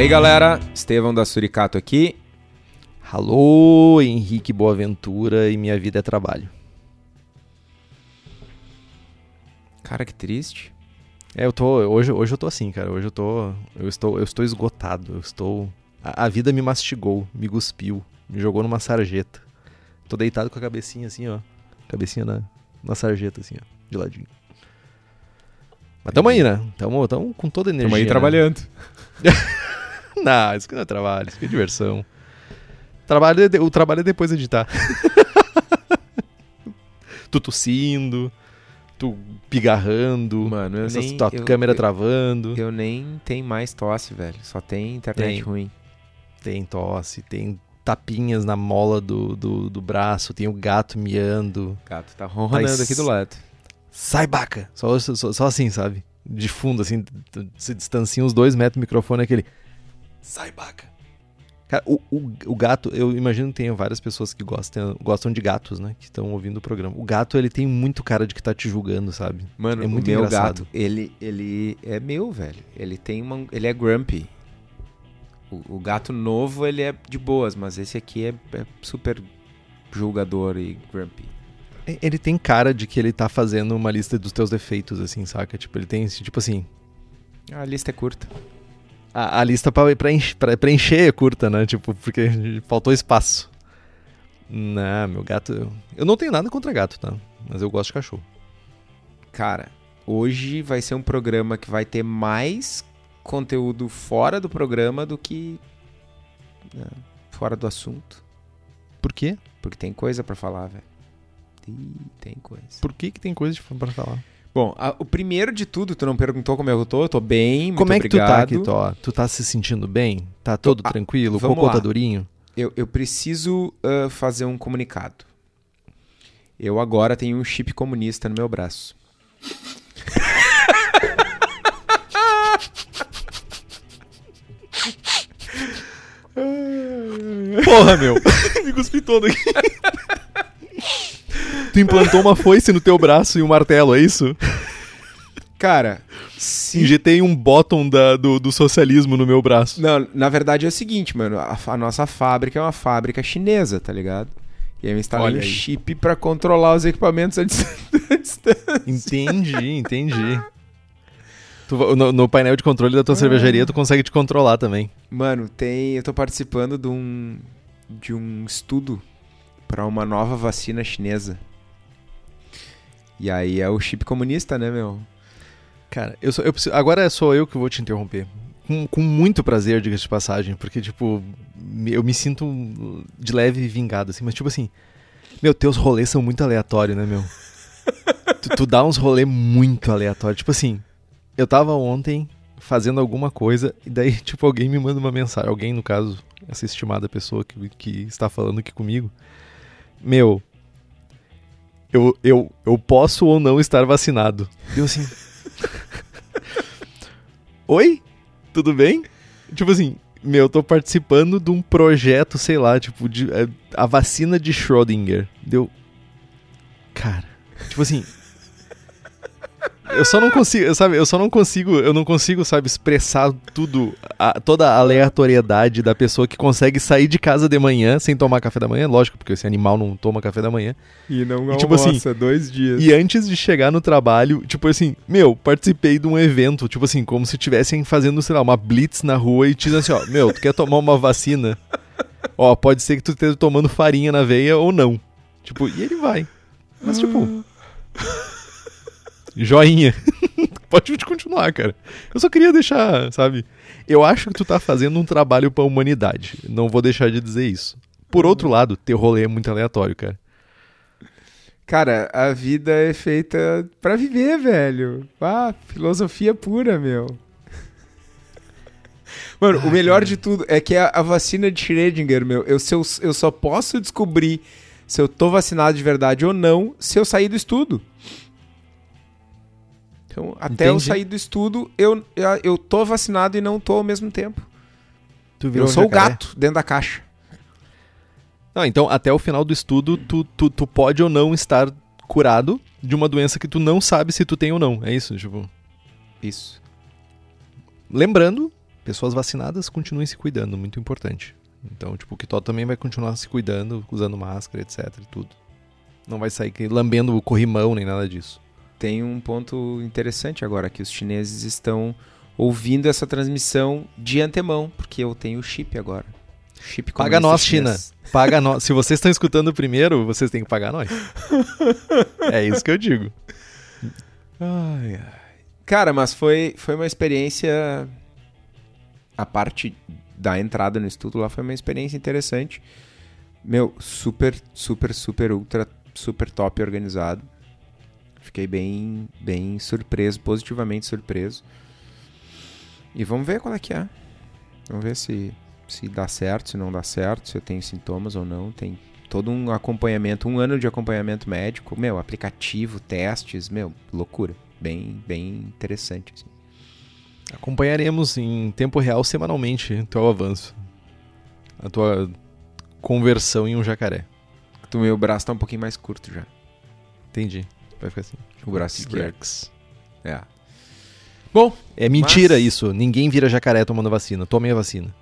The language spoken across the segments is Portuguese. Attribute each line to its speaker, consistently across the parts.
Speaker 1: aí, galera? Estevão da Suricato aqui.
Speaker 2: Alô, Henrique Boaventura e minha vida é trabalho.
Speaker 1: Cara, que triste.
Speaker 2: É, eu tô. Hoje, hoje eu tô assim, cara. Hoje eu tô. Eu estou, eu estou esgotado. Eu estou. A, a vida me mastigou, me cuspiu, me jogou numa sarjeta. Tô deitado com a cabecinha assim, ó. Cabecinha na, na sarjeta, assim, ó. De ladinho. Mas tamo aí, né? Tamo, tamo com toda a energia.
Speaker 1: Tamo aí
Speaker 2: né?
Speaker 1: trabalhando.
Speaker 2: Não, isso que não é trabalho, isso que é diversão. Trabalho é o trabalho é depois de editar. tu tossindo, tu pigarrando,
Speaker 1: Mano, eu
Speaker 2: essa
Speaker 1: nem-
Speaker 2: tua
Speaker 1: eu-
Speaker 2: câmera
Speaker 1: eu-
Speaker 2: travando.
Speaker 1: Eu nem tem mais tosse, velho. Só tem internet
Speaker 2: Tem.
Speaker 1: ruim.
Speaker 2: Tem tosse, tem tapinhas na mola do, do, do braço, tem o gato miando.
Speaker 1: O gato tá ronronando
Speaker 2: Mas-
Speaker 1: aqui do lado.
Speaker 2: Sai, baca! Só, só, só assim, sabe? De fundo, assim, se distancia uns dois metros do microfone, aquele. Sai, baca! Cara, o, o, o gato, eu imagino que tenha várias pessoas que gostam, gostam de gatos, né? Que estão ouvindo o programa. O gato, ele tem muito cara de que tá te julgando, sabe?
Speaker 1: Mano,
Speaker 2: É muito
Speaker 1: o meu
Speaker 2: engraçado.
Speaker 1: gato, ele, ele é meu, velho. Ele tem uma. Ele é grumpy. O, o gato novo, ele é de boas, mas esse aqui é, é super julgador e grumpy.
Speaker 2: Ele tem cara de que ele tá fazendo uma lista dos teus defeitos, assim, saca? Tipo, ele tem, esse- tipo assim,
Speaker 1: A lista é curta.
Speaker 2: A, a lista enche- pra preencher é curta, né? Tipo, porque faltou espaço. Não, meu gato. Eu, não tenho nada contra gato, tá? Mas eu gosto de cachorro.
Speaker 1: Cara, hoje vai ser um programa que vai ter mais conteúdo fora do programa do que né, fora do assunto.
Speaker 2: Por quê?
Speaker 1: Porque tem coisa pra falar, velho. Tem coisa.
Speaker 2: Por que, que tem coisa pra falar?
Speaker 1: Bom, a- o primeiro de tudo, tu não perguntou como eu tô, eu tô bem,
Speaker 2: Como é que tu tá
Speaker 1: obrigado.
Speaker 2: aqui, Tó? Tu tá se sentindo bem? Tá todo
Speaker 1: ah,
Speaker 2: tranquilo? O cocô
Speaker 1: lá.
Speaker 2: tá durinho?
Speaker 1: Eu, eu preciso ah, fazer um comunicado. Eu agora tenho um chip comunista no meu braço.
Speaker 2: Porra, meu! Me cuspi todo aqui. tu implantou uma foice no teu braço e um martelo, é isso?
Speaker 1: Cara, se
Speaker 2: Injetei um bottom da- do, do socialismo no meu braço.
Speaker 1: Não, na verdade é o seguinte, mano. A, a nossa fábrica é uma fábrica chinesa, tá ligado? E aí eu instalei um chip pra controlar os equipamentos à dis- à distância.
Speaker 2: Entendi, entendi. Tu no, no painel de controle da tua cervejaria, tu consegue te controlar também.
Speaker 1: Mano, tem. Eu tô participando de um. de um estudo pra uma nova vacina chinesa. E aí é o chip comunista, né, meu?
Speaker 2: Cara, eu sou, eu preciso- agora sou eu que vou te interromper. Com, com muito prazer, diga-se de passagem, porque, tipo, eu me sinto de leve vingado, assim, mas, tipo assim, meu, teus rolês são muito aleatórios, né, meu? tu, tu dá uns rolês muito aleatórios. Tipo assim, eu tava ontem fazendo alguma coisa, e daí, tipo, alguém me manda uma mensagem, alguém, no caso, essa estimada pessoa que, que está falando aqui comigo, meu, eu, eu, eu posso ou não estar vacinado. Eu assim. Oi? Tudo bem? Tipo assim, meu, eu tô participando de um projeto, sei lá, tipo, de, é, a vacina de Schrödinger. Deu. Cara, tipo assim. Eu só não consigo, sabe? Eu só não consigo, eu não consigo, sabe, expressar tudo, a- toda a aleatoriedade da pessoa que consegue sair de casa de manhã sem tomar café da manhã, lógico, porque esse animal não toma café da manhã.
Speaker 1: E não
Speaker 2: E, tipo assim,
Speaker 1: dois dias.
Speaker 2: E antes de chegar no trabalho, tipo assim, meu, participei de um evento, tipo assim, como se estivessem fazendo, sei lá, uma blitz na rua e te dizendo assim, ó, meu, tu quer tomar uma vacina? Ó, pode ser que tu esteja tomando farinha na veia ou não. Tipo, e ele vai. Mas, tipo. Joinha. pode continuar, cara. Eu só queria deixar, sabe? Eu acho que tu tá fazendo um trabalho pra humanidade. Não vou deixar de dizer isso. Por outro lado, teu rolê é muito aleatório, cara.
Speaker 1: Cara, a vida é feita pra viver, velho. Ah, filosofia pura, meu. Mano, o melhor de tudo é que a, a vacina de Schrödinger, meu, eu, eu, eu só posso descobrir se eu tô vacinado de verdade ou não se eu sair do estudo. Então, até eu
Speaker 2: Entendi.
Speaker 1: sair do estudo, eu, eu, eu tô vacinado e não tô ao mesmo tempo.
Speaker 2: Tu
Speaker 1: Eu
Speaker 2: um
Speaker 1: sou o gato dentro da caixa.
Speaker 2: Não, então até o final do estudo, tu, tu, tu pode ou não estar curado de uma doença que tu não sabe se tu tem ou não. É isso, tipo.
Speaker 1: Isso.
Speaker 2: Lembrando pessoas vacinadas continuem se cuidando, muito importante. Então, tipo, o Kitó também vai continuar se cuidando, usando máscara, etc tudo. Não vai sair lambendo o corrimão nem nada disso.
Speaker 1: Tem um ponto interessante agora, que os chineses estão ouvindo essa transmissão de antemão, porque eu tenho chip agora. Chip
Speaker 2: Paga nós, China. Paga nós. Se vocês estão escutando primeiro, vocês têm que pagar nós. é isso que eu digo.
Speaker 1: Ai, ai. Cara, mas foi, foi uma experiência. A parte da entrada no estudo lá foi uma experiência interessante. Meu, super, super, super, ultra, super top organizado. Fiquei bem, bem surpreso, positivamente surpreso. E vamos ver qual é que é. Vamos ver se, se dá certo, se não dá certo, se eu tenho sintomas ou não. Tem todo um acompanhamento, um ano de acompanhamento médico, meu, aplicativo, testes, meu, loucura. Bem, bem interessante. Assim.
Speaker 2: Acompanharemos em tempo real semanalmente o teu avanço. A tua conversão em um jacaré.
Speaker 1: O meu braço tá um pouquinho mais curto já.
Speaker 2: Entendi. Vai ficar assim.
Speaker 1: O braço esquerdo. É.
Speaker 2: Bom, é mentira mas... isso. Ninguém vira jacaré tomando vacina. Tomem a vacina.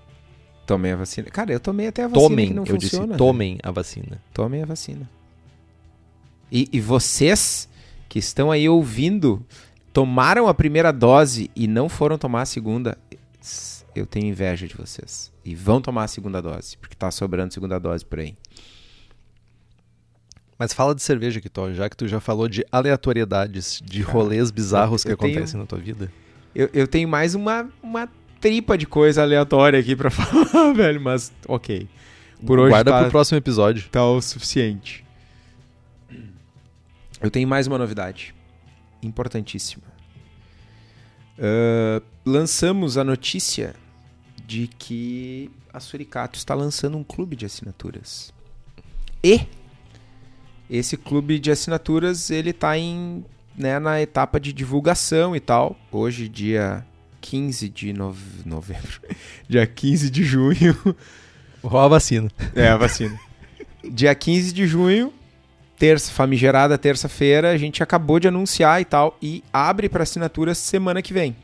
Speaker 1: Tomem a vacina. Cara, eu tomei até a vacina
Speaker 2: tomem,
Speaker 1: não
Speaker 2: eu
Speaker 1: funciona.
Speaker 2: Disse, tomem a vacina.
Speaker 1: Tomem a vacina. E, e vocês que estão aí ouvindo, tomaram a primeira dose e não foram tomar a segunda, eu tenho inveja de vocês. E vão tomar a segunda dose, porque tá sobrando segunda dose por aí.
Speaker 2: Mas fala de cerveja, Kitó, já que tu já falou de aleatoriedades, de rolês bizarros que tenho, acontecem na tua vida.
Speaker 1: Eu, eu tenho mais uma, uma tripa de coisa aleatória aqui para falar, velho, mas ok.
Speaker 2: Por hoje Guarda tá, pro próximo episódio.
Speaker 1: Tá o suficiente. Eu tenho mais uma novidade. Importantíssima. Uh, lançamos a notícia de que a Suricato está lançando um clube de assinaturas. E esse clube de assinaturas ele está em, né, na etapa de divulgação e tal. Hoje, dia 15 de nove... novembro. Dia 15 de junho.
Speaker 2: Qual a vacina?
Speaker 1: É, a vacina. Dia 15 de junho, terça, famigerada terça-feira, a gente acabou de anunciar e tal, e abre para assinatura semana que vem.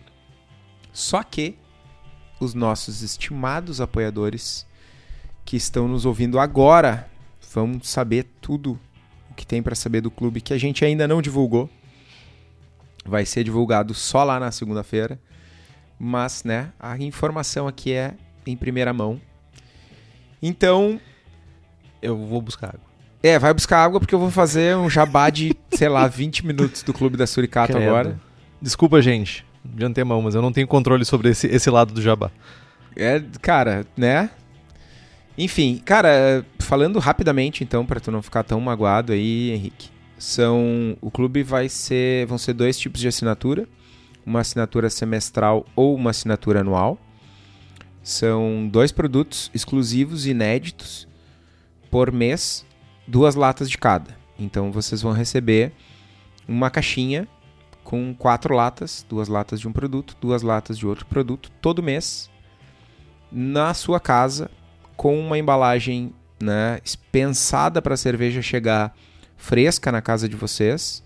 Speaker 1: Só que os nossos estimados apoiadores que estão nos ouvindo agora vão saber tudo o que tem para saber do clube que a gente ainda não divulgou. Vai ser divulgado só lá na segunda-feira mas né, a informação aqui é em primeira mão. Então,
Speaker 2: eu vou buscar água.
Speaker 1: É, vai buscar água porque eu vou fazer um jabá de, sei lá, 20 minutos do Clube da Suricato Credo. agora.
Speaker 2: Desculpa, gente, de antemão, mas eu não tenho controle sobre esse, esse lado do jabá.
Speaker 1: É, cara, né? Enfim, cara, falando rapidamente então, para tu não ficar tão magoado aí, Henrique. São o clube vai ser, vão ser dois tipos de assinatura uma assinatura semestral ou uma assinatura anual. São dois produtos exclusivos, inéditos, por mês, duas latas de cada. Então vocês vão receber uma caixinha com quatro latas, duas latas de um produto, duas latas de outro produto, todo mês, na sua casa, com uma embalagem né, pensada para a cerveja chegar fresca na casa de vocês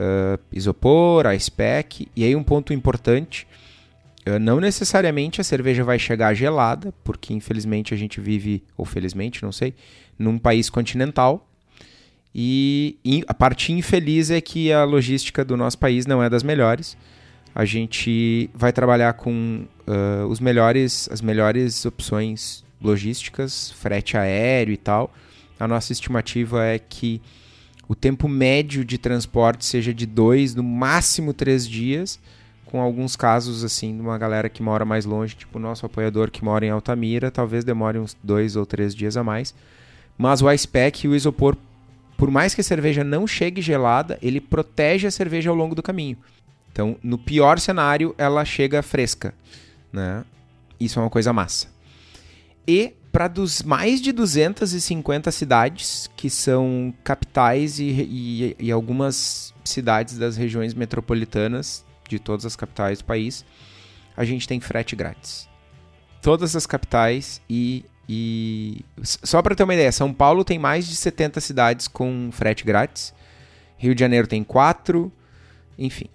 Speaker 1: uh, isopor, ice pack. E aí um ponto importante, uh, não necessariamente a cerveja vai chegar gelada, porque infelizmente a gente vive, ou felizmente, não sei, num país continental. E a parte infeliz é que a logística do nosso país não é das melhores. A gente vai trabalhar com uh, os melhores, as melhores opções logísticas, frete aéreo e tal. A nossa estimativa é que o tempo médio de transporte seja de dois, no máximo três dias, com alguns casos assim de uma galera que mora mais longe, tipo o nosso apoiador que mora em Altamira, talvez demore uns dois ou três dias a mais. Mas o ice pack e o isopor, por mais que a cerveja não chegue gelada, ele protege a cerveja ao longo do caminho. Então, no pior cenário, ela chega fresca, né? Isso é uma coisa massa. E para mais de 250 cidades que são capitais e, e, e, algumas cidades das regiões metropolitanas de todas as capitais do país, a gente tem frete grátis. Todas as capitais e, e só para ter uma ideia, São Paulo tem mais de 70 cidades com frete grátis, Rio de Janeiro tem 4, enfim,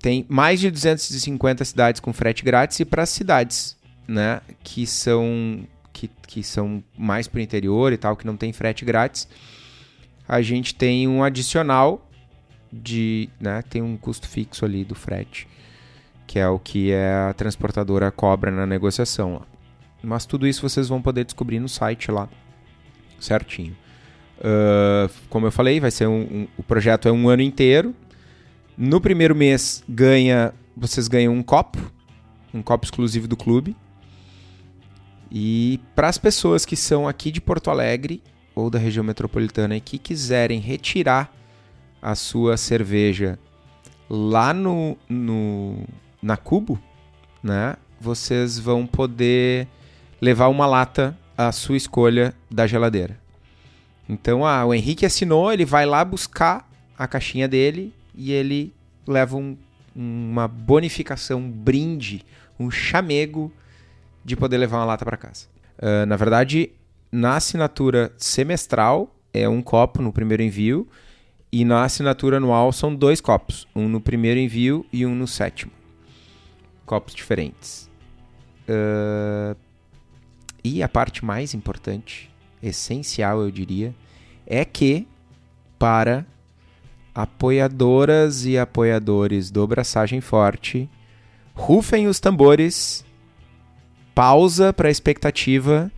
Speaker 1: tem mais de 250 cidades com frete grátis e para as cidades né, que são que, que são mais para o interior e tal, que não tem frete grátis, a gente tem um adicional de, né, tem um custo fixo ali do frete, que é o que a transportadora cobra na negociação. Lá. Mas tudo isso vocês vão poder descobrir no site lá, certinho. Uh, como eu falei, vai ser um, um, o projeto é um ano inteiro. No primeiro mês ganha, vocês ganham um copo, um copo exclusivo do clube. E para as pessoas que são aqui de Porto Alegre ou da região metropolitana e que quiserem retirar a sua cerveja lá no, no na Cubo, né? Vocês vão poder levar uma lata à sua escolha da geladeira. Então, ah, o Henrique assinou, ele vai lá buscar a caixinha dele e ele leva um, uma bonificação, um brinde, um chamego de poder levar uma lata para casa. Uh, na verdade, na assinatura semestral é um copo no primeiro envio e na assinatura anual são dois copos, um no primeiro envio e um no sétimo. Copos diferentes. Uh, e a parte mais importante, essencial eu diria, é que para apoiadoras e apoiadores do Braçagem Forte, rufem os tambores pausa para a expectativa,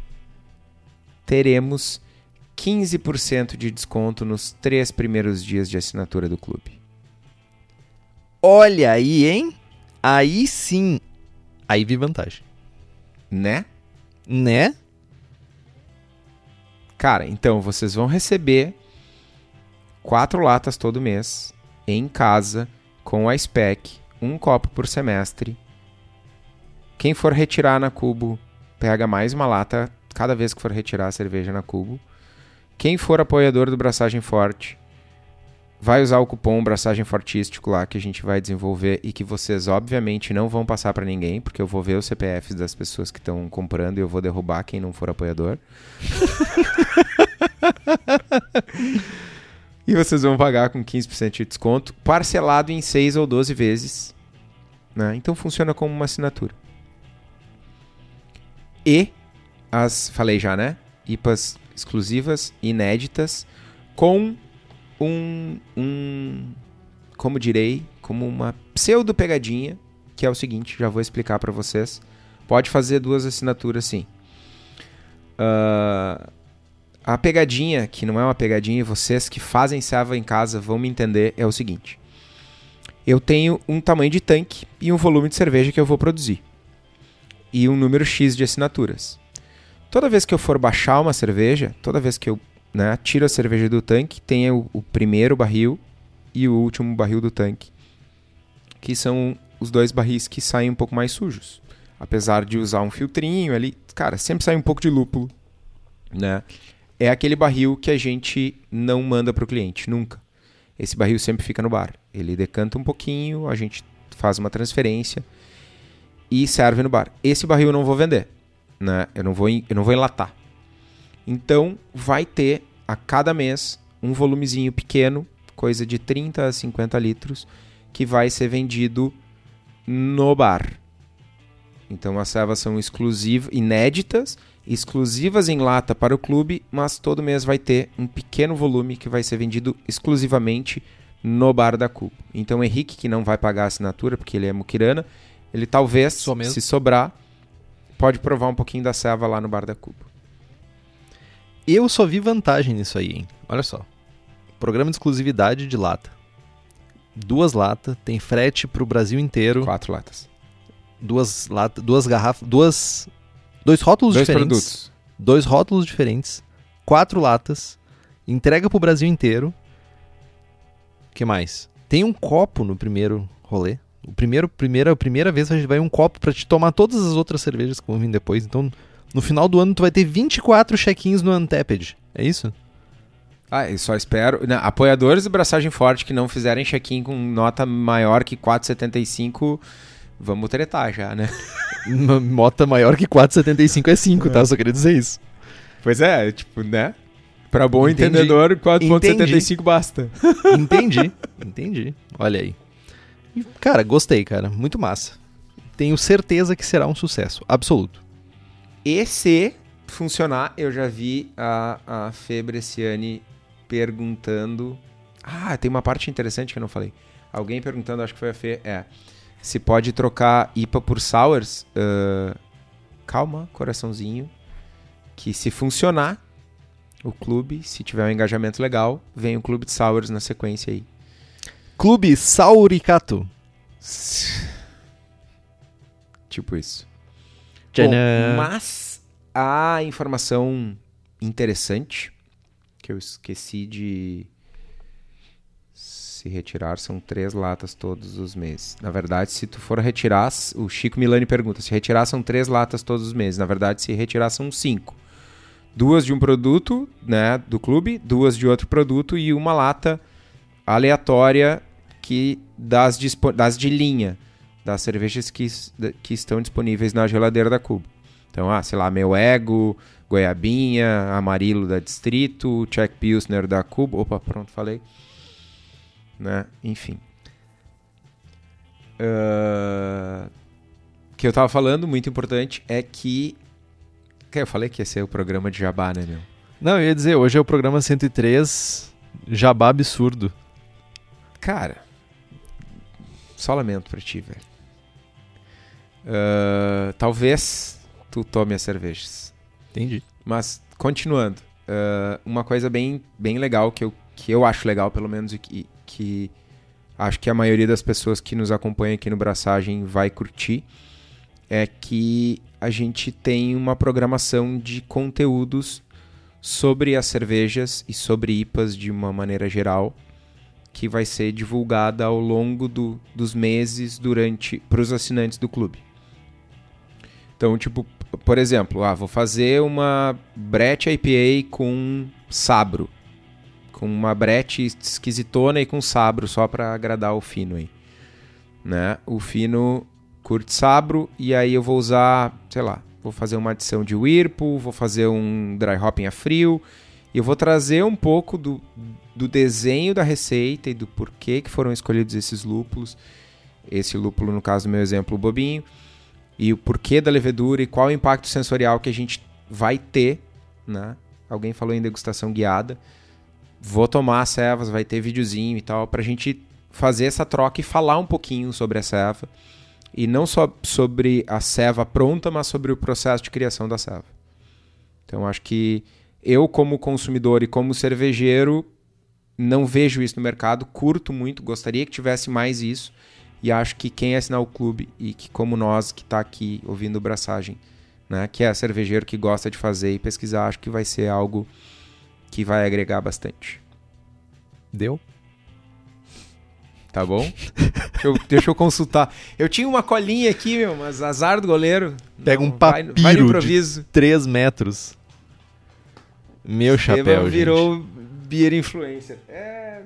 Speaker 1: teremos 15% de desconto nos três primeiros dias de assinatura do clube.
Speaker 2: Olha aí, hein? Aí sim. Aí vi vantagem.
Speaker 1: Né?
Speaker 2: Né?
Speaker 1: Cara, então vocês vão receber quatro latas todo mês em casa com a SPEC, um copo por semestre quem for retirar na Cubo, pega mais uma lata cada vez que for retirar a cerveja na Cubo. Quem for apoiador do Braçagem Forte, vai usar o cupom Braçagem Fortístico lá que a gente vai desenvolver e que vocês obviamente não vão passar para ninguém, porque eu vou ver os CPFs das pessoas que estão comprando e eu vou derrubar quem não for apoiador. e vocês vão pagar com 15% de desconto, parcelado em 6 ou 12 vezes. Né? Então funciona como uma assinatura e as, falei já, né? IPAs exclusivas, inéditas, com um, um como direi, como uma pseudo pegadinha, que é o seguinte, já vou explicar para vocês. Pode fazer duas assinaturas, sim. Uh, a pegadinha, que não é uma pegadinha, vocês que fazem serva em casa vão me entender, é o seguinte. Eu tenho um tamanho de tanque e um volume de cerveja que eu vou produzir e um número X de assinaturas. Toda vez que eu for baixar uma cerveja, toda vez que eu né, tiro a cerveja do tanque, tem o, o primeiro barril e o último barril do tanque, que são os dois barris que saem um pouco mais sujos. Apesar de usar um filtrinho ali, cara, sempre sai um pouco de lúpulo, né? É aquele barril que a gente não manda para o cliente, nunca. Esse barril sempre fica no bar. Ele decanta um pouquinho, a gente faz uma transferência e serve no bar. Esse barril eu não vou vender, né? Eu não vou, eu não vou enlatar. Então vai ter a cada mês um volumezinho pequeno, coisa de 30 a 50 litros, que vai ser vendido no bar. Então as servas são exclusivas, inéditas, exclusivas em lata para o clube, mas todo mês vai ter um pequeno volume que vai ser vendido exclusivamente no bar da Cubo. Então o Henrique, que não vai pagar a assinatura porque ele é muquirana, ele talvez, se sobrar, pode provar um pouquinho da serva lá no Bar da Cuba.
Speaker 2: Eu só vi vantagem nisso aí, hein? Olha só. Programa de exclusividade de lata. Duas latas, tem frete pro Brasil inteiro.
Speaker 1: Quatro latas.
Speaker 2: Duas latas, duas garrafas, duas dois rótulos
Speaker 1: dois
Speaker 2: diferentes.
Speaker 1: Produtos.
Speaker 2: Dois rótulos diferentes, quatro latas, entrega pro Brasil inteiro. Que mais? Tem um copo no primeiro rolê. O primeiro, primeira, a primeira vez a gente vai um copo para te tomar todas as outras cervejas que vão vir depois. Então, no final do ano, tu vai ter 24 check-ins no Untapped. É isso?
Speaker 1: Ah, eu só espero. Não, apoiadores do Braçagem Forte que não fizerem check-in com nota maior que 4,75, vamos tretar já, né?
Speaker 2: nota maior que 4,75 é 5, tá? é. tá? Só queria dizer isso.
Speaker 1: Pois é, tipo, né? Pra bom entendi. entendedor, 4,75 basta.
Speaker 2: Entendi, entendi. Olha aí. E, cara, gostei, cara. Muito massa. tenho certeza que será um sucesso absoluto.
Speaker 1: E se funcionar, eu já vi a, a Fê perguntando. Ah, tem uma parte interessante que eu não falei. Alguém perguntando, acho que foi a Fê, é. Se pode trocar IPA por Sours. Uh, calma, coraçãozinho. Que se funcionar, o clube, se tiver um engajamento legal, vem o clube de Sours na sequência aí.
Speaker 2: Clube Sauricato.
Speaker 1: Tipo isso. Bom, mas a informação interessante que eu esqueci de se retirar são três latas todos os meses. Na verdade, se tu for retirar, o Chico Milani pergunta, se retirar são três latas todos os meses. Na verdade, se retirar são cinco. Duas de um produto, né, do clube, duas de outro produto e uma lata aleatória que das, das de linha, das cervejas que, que estão disponíveis na geladeira da Cubo. Então, ah, sei lá, meu ego, goiabinha, amarilo da Distrito, Czech Pilsner da Cubo. Opa, pronto, falei. Né? Enfim. O que eu tava falando, muito importante, é que... que Eu falei que ia ser o programa de jabá, né, meu?
Speaker 2: Não, eu ia dizer, hoje é o programa 103, Jabá Absurdo.
Speaker 1: Cara, só lamento pra ti, velho. Ah, talvez tu tome as cervejas.
Speaker 2: Entendi.
Speaker 1: Mas, continuando, ah, uma coisa bem, bem legal que eu, que eu acho legal, pelo menos, e que, que acho que a maioria das pessoas que nos acompanham aqui no Braçagem vai curtir, é que a gente tem uma programação de conteúdos sobre as cervejas e sobre IPAs de uma maneira geral, que vai ser divulgada ao longo do- dos meses durante para os assinantes do clube. Então, tipo, por exemplo, ah, vou fazer uma Brett IPA com sabro. Com uma Brett esquisitona e com sabro, só para agradar o fino aí. Né? O fino curte sabro e aí eu vou usar, sei lá, vou fazer uma adição de Whirlpool, vou fazer um dry hopping a frio e eu vou trazer um pouco do, do desenho da receita e do porquê que foram escolhidos esses lúpulos. Esse lúpulo, no caso do meu exemplo, o bobinho e o porquê da levedura e qual o impacto sensorial que a gente vai ter, né? Alguém falou em degustação guiada. Vou tomar as cevas, vai ter videozinho e tal, pra gente fazer essa troca e falar um pouquinho sobre a ceva. E não só sobre a ceva pronta, mas sobre o processo de criação da ceva. Então acho que eu, como consumidor e como cervejeiro, não vejo isso no mercado, curto muito, gostaria que tivesse mais isso. E acho que quem assinar o clube e que, como nós que está aqui ouvindo Braçagem, né, que é cervejeiro que gosta de fazer e pesquisar, acho que vai ser algo que vai agregar bastante.
Speaker 2: Deu?
Speaker 1: Tá bom? deixa, eu, deixa eu consultar. Eu tinha uma colinha aqui, meu, mas azar do goleiro.
Speaker 2: Pega um
Speaker 1: vai, vai
Speaker 2: papiro
Speaker 1: no
Speaker 2: de-
Speaker 1: improviso.
Speaker 2: 3 metros. Meu chapéu,
Speaker 1: Esteban
Speaker 2: gente.
Speaker 1: Beer influencer. É,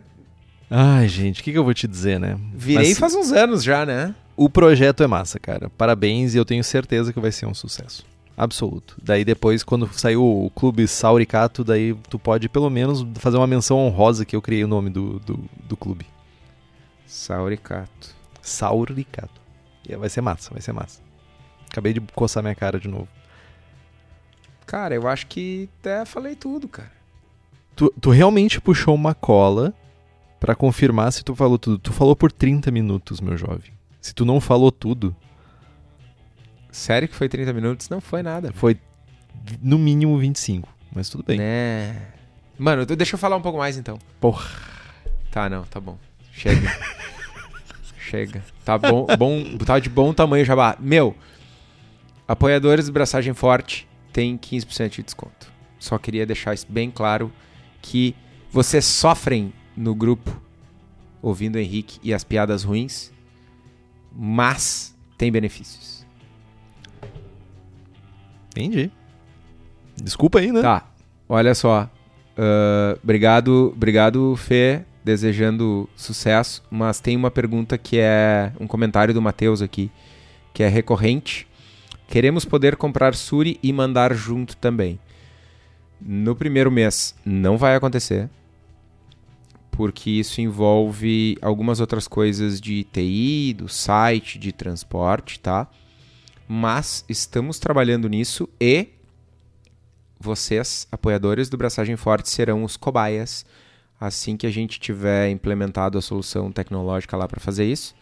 Speaker 2: Ai, gente, o que, que eu vou te dizer, né?
Speaker 1: virei
Speaker 2: Mas
Speaker 1: faz uns anos já, né?
Speaker 2: O projeto é massa, cara. Parabéns e eu tenho certeza que vai ser um sucesso. Absoluto. Daí depois, quando saiu o Clube Sauricato, daí tu pode pelo menos fazer uma menção honrosa que eu criei o nome do, do, do clube.
Speaker 1: Sauricato.
Speaker 2: Sauricato. E vai ser massa, vai ser massa. Acabei de coçar minha cara de novo.
Speaker 1: Cara, eu acho que até falei tudo, cara.
Speaker 2: Tu, tu realmente puxou uma cola pra confirmar se tu falou tudo. Tu falou por 30 minutos, meu jovem. Se tu não falou tudo,
Speaker 1: Sério que foi 30 minutos? Não foi nada.
Speaker 2: foi no mínimo 25. Mas tudo bem.
Speaker 1: Né? Mano, de- deixa eu falar um pouco mais então.
Speaker 2: Porra.
Speaker 1: Tá, não, tá bom. Chega. Chega. Tá bom, bom, tá de bom tamanho jabá. Meu, apoiadores do Braçagem Forte tem 15% de desconto. Só queria deixar isso bem claro que vocês sofrem no grupo ouvindo o Henrique e as piadas ruins, mas tem benefícios.
Speaker 2: Entendi. Desculpa aí, né?
Speaker 1: Tá, olha só. Ah, obrigado, obrigado, Fê. Desejando sucesso. Mas tem uma pergunta que é um comentário do Matheus aqui, que é recorrente. Queremos poder comprar Suri e mandar junto também. No primeiro mês não vai acontecer. porque isso envolve algumas outras coisas de TI, do site, de transporte, tá? Mas estamos trabalhando nisso e vocês, apoiadores do Braçagem Forte, serão os cobaias assim que a gente tiver implementado a solução tecnológica lá para fazer isso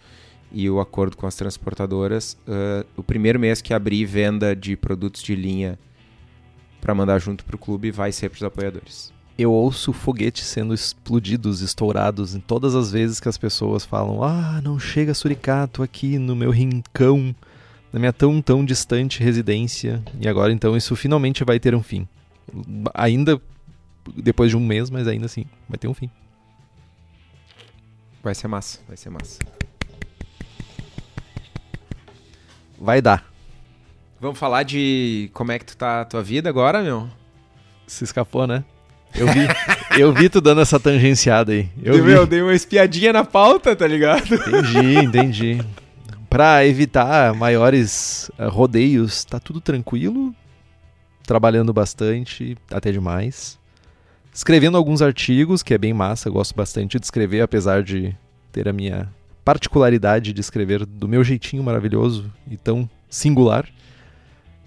Speaker 1: e o acordo com as transportadoras. Uh, o primeiro mês que abrir venda de produtos de linha para mandar junto para o clube vai ser para os apoiadores.
Speaker 2: Eu ouço foguetes sendo explodidos, estourados em todas as vezes que as pessoas falam: Ah, não chega suricato aqui no meu rincão, na minha tão tão distante residência. E agora então isso finalmente vai ter um fim. Ainda depois de um mês, mas ainda assim vai ter um fim.
Speaker 1: Vai ser massa, vai ser massa.
Speaker 2: Vai dar.
Speaker 1: Vamos falar de como é que tu tá a tua vida agora, meu?
Speaker 2: Se escapou, né? Eu vi, eu vi tu dando essa tangenciada aí. Eu, vi.
Speaker 1: eu dei uma espiadinha na pauta, tá ligado?
Speaker 2: Entendi, entendi. Pra evitar maiores uh, rodeios, tá tudo tranquilo. Trabalhando bastante, até demais. Escrevendo alguns artigos, que é bem massa, gosto bastante de escrever, apesar de ter a minha particularidade de escrever do meu jeitinho maravilhoso e tão singular.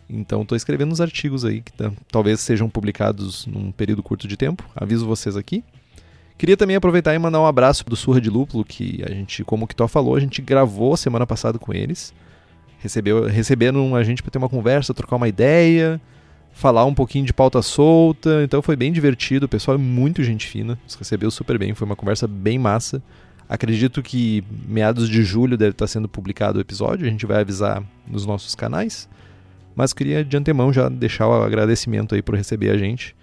Speaker 2: Então estou escrevendo uns artigos aí que talvez sejam publicados num período curto de tempo. Aviso vocês aqui. Queria também aproveitar e mandar um abraço do Surra de Lúpulo, que a gente, como o Kitó falou, a gente gravou semana passada com eles. Recebeu, receberam a gente para ter uma conversa, trocar uma ideia, falar um pouquinho de pauta solta. Então foi bem divertido, o pessoal é muito gente fina, nos recebeu super bem, foi uma conversa bem massa. Acredito que meados de julho deve estar sendo publicado o episódio, a gente vai avisar nos nossos canais. Mas queria de antemão já deixar o agradecimento aí por receber a gente.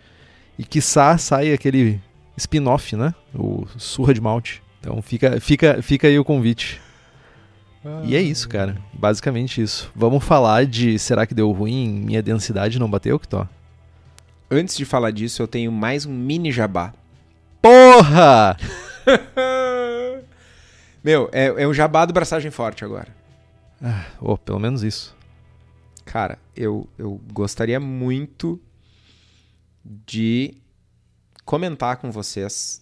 Speaker 2: E quiçá saia aquele spin-off, né? O Surra de Malte. Então fica, fica, fica aí o convite. Ah, e é isso, cara. Basicamente isso. Vamos falar de será que deu ruim? Minha densidade não bateu, que tô?
Speaker 1: Antes de falar disso, eu tenho mais um mini jabá.
Speaker 2: Porra!
Speaker 1: Meu, é, é um jabá do braçagem forte agora.
Speaker 2: Ah, oh, pelo menos isso.
Speaker 1: Cara, eu, eu gostaria muito de comentar com vocês.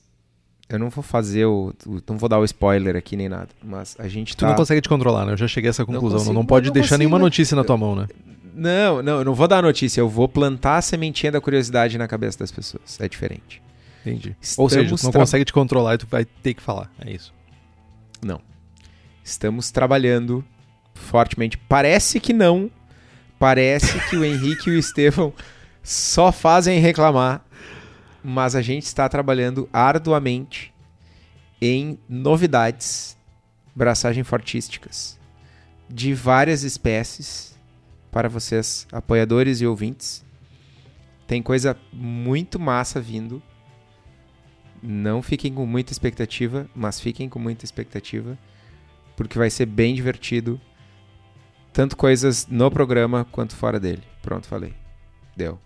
Speaker 1: Eu não vou fazer o. Não vou dar o spoiler aqui nem nada, mas a gente
Speaker 2: tu
Speaker 1: tá.
Speaker 2: não consegue te controlar, né? Eu já cheguei a essa conclusão. Não, consigo, não, não pode não deixar consigo, nenhuma notícia na tua mão, né?
Speaker 1: Não, não, eu não vou dar a notícia. Eu vou plantar a sementinha da curiosidade na cabeça das pessoas. É diferente.
Speaker 2: Entendi. Estamos Ou seja, tu não tra... consegue te controlar e tu vai ter que falar. É isso.
Speaker 1: Não. Estamos trabalhando fortemente. Parece que não, Parece que o Henrique e o Estevão só fazem reclamar, mas a gente está trabalhando arduamente em novidades braçagem fortísticas de várias espécies para vocês, apoiadores e ouvintes. Tem coisa muito massa vindo. Não fiquem com muita expectativa, mas fiquem com muita expectativa, porque vai ser bem divertido tanto coisas no programa quanto fora dele. Pronto, falei. Deu.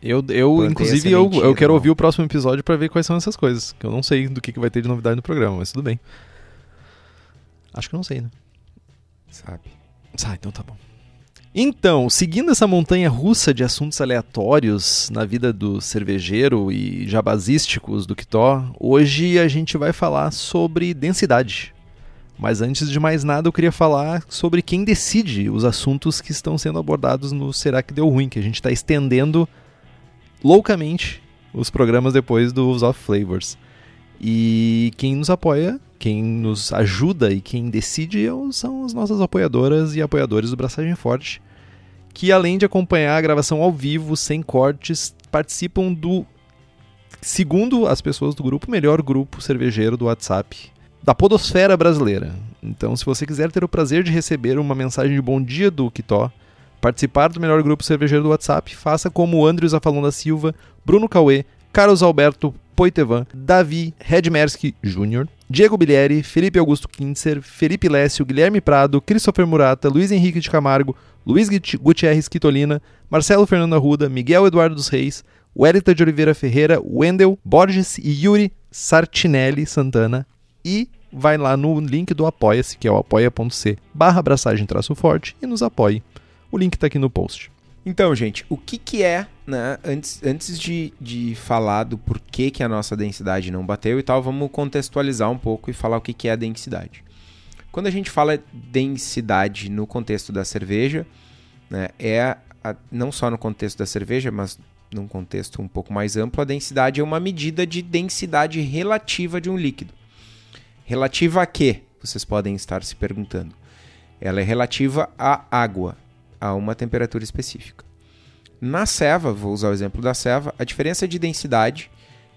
Speaker 2: Eu, eu inclusive, eu, eu quero ouvir o próximo episódio para ver quais são essas coisas. Que eu não sei do que, que vai ter de novidade no programa, mas tudo bem. Acho que não sei, né?
Speaker 1: Sabe.
Speaker 2: Ah, então tá bom. Então, seguindo essa montanha russa de assuntos aleatórios na vida do cervejeiro e jabazísticos do Kitó, hoje a gente vai falar sobre densidade. Mas antes de mais nada, eu queria falar sobre quem decide os assuntos que estão sendo abordados no Será que Deu Ruim, que a gente está estendendo loucamente os programas depois dos Off Flavors. E quem nos apoia, quem nos ajuda e quem decide são as nossas apoiadoras e apoiadores do Braçagem Forte, que além de acompanhar a gravação ao vivo, sem cortes, participam do, segundo as pessoas do grupo, melhor grupo cervejeiro do WhatsApp da podosfera brasileira. Então, se você quiser ter o prazer de receber uma mensagem de bom dia do Kitó, participar do melhor grupo cervejeiro do WhatsApp, faça como Andrews Afalon da Silva, Bruno Cauê, Carlos Alberto Poitevan, Davi Redmersky Jr., Diego Bilieri, Felipe Augusto Kintzer, Felipe Lécio, Guilherme Prado, Christopher Murata, Luiz Henrique de Camargo, Luiz Gutierrez Quitolina, Marcelo Fernando Arruda, Miguel Eduardo dos Reis, Wellington de Oliveira Ferreira, Wendel Borges e Yuri Sartinelli Santana, e vai lá no link do Apoia-se, que é o apoia.c barra abraçagem traço forte e nos apoie. O link está aqui no post.
Speaker 1: Então, gente, o que, que é né, antes, antes de, de falar do porquê que a nossa densidade não bateu e tal, vamos contextualizar um pouco e falar o que, que é a densidade. Quando a gente fala densidade no contexto da cerveja, né, é a, não só no contexto da cerveja, mas num contexto um pouco mais amplo, a densidade é uma medida de densidade relativa de um líquido. Relativa a quê? Vocês podem estar se perguntando. Ela é relativa à água, a uma temperatura específica. Na ceva, vou usar o exemplo da ceva, a diferença de densidade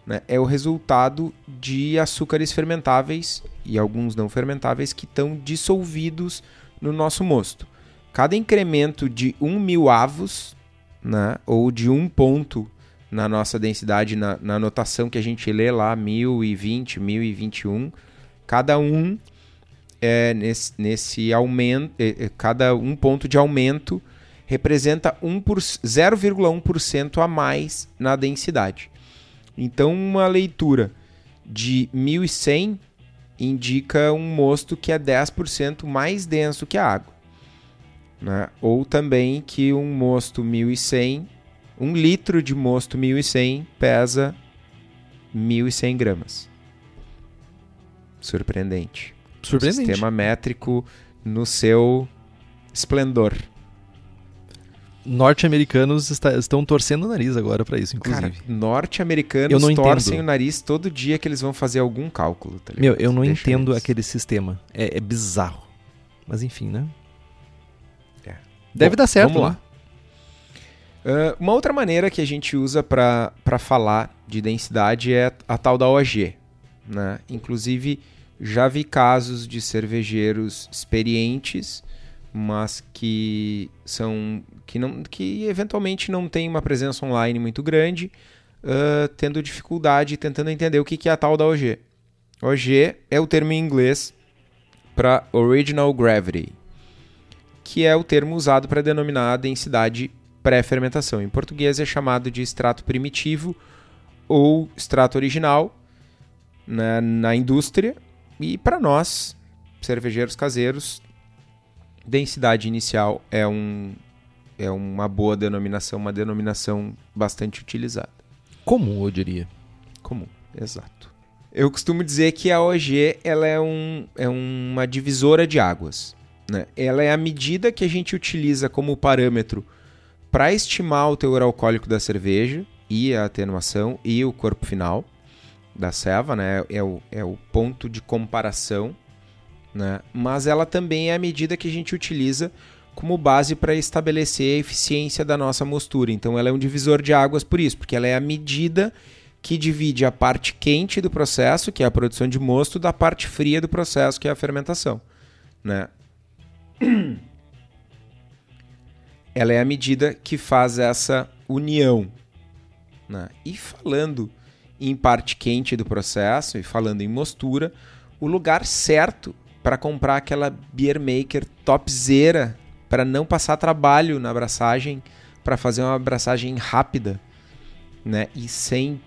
Speaker 1: né, é o resultado de açúcares fermentáveis e alguns não fermentáveis que estão dissolvidos no nosso mosto. Cada incremento de 1 mil avos, né, ou de um ponto na nossa densidade, na, na notação que a gente lê lá, 1020, 1021, cada um é, nesse, nesse aumento, é, é, cada um ponto de aumento representa 0,1% a mais na densidade. Então, uma leitura de 1100 indica um mosto que é 10% mais denso que a água. Né? Ou também que um mosto 1100, um litro de mosto 1100 pesa 1100 gramas. Surpreendente.
Speaker 2: Surpreendente.
Speaker 1: Sistema métrico no seu esplendor
Speaker 2: norte-americanos estão torcendo o nariz agora para isso, inclusive.
Speaker 1: Norte-americanos torcem o nariz todo dia que eles vão fazer algum cálculo. Tá
Speaker 2: Meu, eu não Deixa entendo eles. aquele sistema. É, é, bizarro. Mas enfim, né? É. Deve Bom, dar certo.
Speaker 1: Vamos lá. Uh, uma outra maneira que a gente usa para falar de densidade é a tal da OG. Né? Inclusive, já vi casos de cervejeiros experientes mas que são que não que eventualmente não tem uma presença online muito grande, uh, tendo dificuldade tentando entender o que, que é a tal da OG. OG é o termo em inglês para Original Gravity, que é o termo usado para denominar a densidade pré-fermentação. Em português é chamado de extrato primitivo ou extrato original na, na indústria e para nós cervejeiros caseiros densidade inicial é, um, é uma boa denominação, uma denominação bastante utilizada.
Speaker 2: Comum, eu diria.
Speaker 1: Comum, exato. Eu costumo dizer que a OG ela é, um, é uma divisora de águas. Né? Ela é a medida que a gente utiliza como parâmetro para estimar o teor alcoólico da cerveja e a atenuação e o corpo final da ceva, né? é, o, é o ponto de comparação né? mas ela também é a medida que a gente utiliza como base para estabelecer a eficiência da nossa mostura. Então ela é um divisor de águas por isso, porque ela é a medida que divide a parte quente do processo, que é a produção de mosto, da parte fria do processo, que é a fermentação. Né? Ela é a medida que faz essa união. Né? E falando em parte quente do processo e falando em mostura, o lugar certo para comprar aquela beer maker topzera para não passar trabalho na abraçagem, para fazer uma abraçagem rápida, né? E sem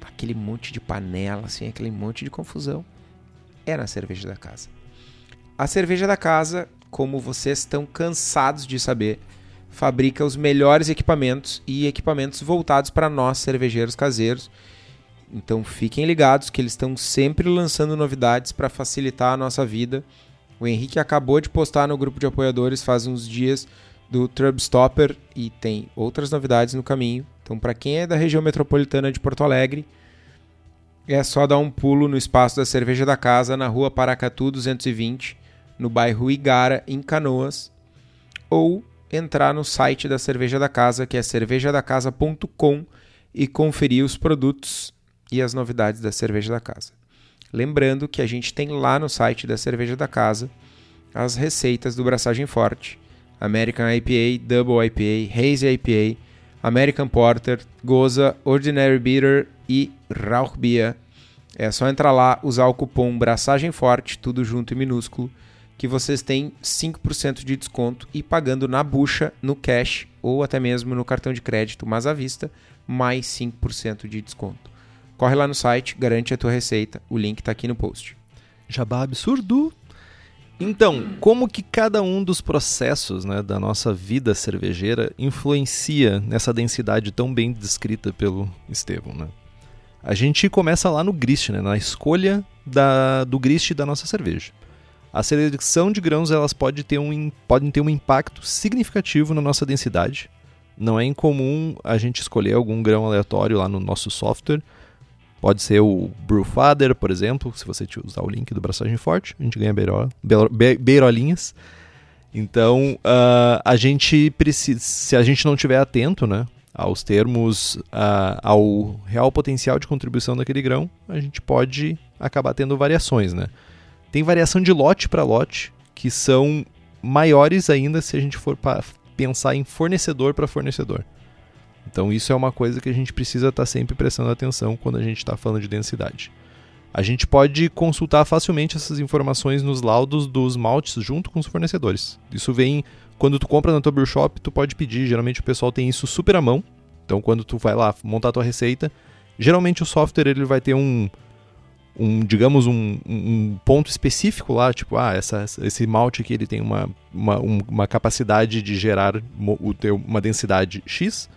Speaker 1: aquele monte de panela, sem aquele monte de confusão. É na cerveja da casa. A cerveja da casa, como vocês estão cansados de saber, fabrica os melhores equipamentos e equipamentos voltados para nós cervejeiros caseiros então fiquem ligados que eles estão sempre lançando novidades para facilitar a nossa vida. O Henrique acabou de postar no grupo de apoiadores faz uns dias do Trubstopper e tem outras novidades no caminho. Então, para quem é da região metropolitana de Porto Alegre, é só dar um pulo no espaço da Cerveja da Casa, na rua Paracatu 220, no bairro Igara, em Canoas, ou entrar no site da Cerveja da Casa, que é cervejadacasa.com, e conferir os produtos e as novidades da cerveja da casa. Lembrando que a gente tem lá no site da cerveja da casa as receitas do Braçagem Forte, American IPA, Double IPA, Hazy IPA, American Porter, Goza, Ordinary Bitter e Rauchbier. É só entrar lá, usar o cupom Braçagem Forte, tudo junto e minúsculo, que vocês têm 5% de desconto e pagando na bucha, no cash ou até mesmo no cartão de crédito, mas à vista, mais 5% de desconto. Corre lá no site, garante a tua receita. O link está aqui no post.
Speaker 2: Jabá absurdo. Então, como que cada um dos processos né, da nossa vida cervejeira influencia nessa densidade tão bem descrita pelo Estevão? Né? A gente começa lá no grist, né, na escolha da, do grist da nossa cerveja. A seleção de grãos elas pode ter um, podem ter um impacto significativo na nossa densidade. Não é incomum a gente escolher algum grão aleatório lá no nosso software Pode ser o Brewfather, por exemplo, se você usar o link do Braçagem Forte, a gente ganha beiro, beirolinhas. Então, uh, a gente precisa, se a gente não estiver atento, né, aos termos, uh, ao real potencial de contribuição daquele grão, a gente pode acabar tendo variações, né? Tem variação de lote para lote que são maiores ainda se a gente for pensar em fornecedor para fornecedor. Então isso é uma coisa que a gente precisa estar tá sempre prestando atenção quando a gente está falando de densidade. A gente pode consultar facilmente essas informações nos laudos dos maltes junto com os fornecedores. Isso vem quando tu compra na tua brew shop, tu pode pedir, geralmente o pessoal tem isso super à mão. Então quando tu vai lá montar a tua receita, geralmente o software ele vai ter um um, digamos, um, um, ponto específico lá, tipo, ah, essa, esse malte aqui ele tem uma, uma, uma capacidade de gerar o uma densidade X,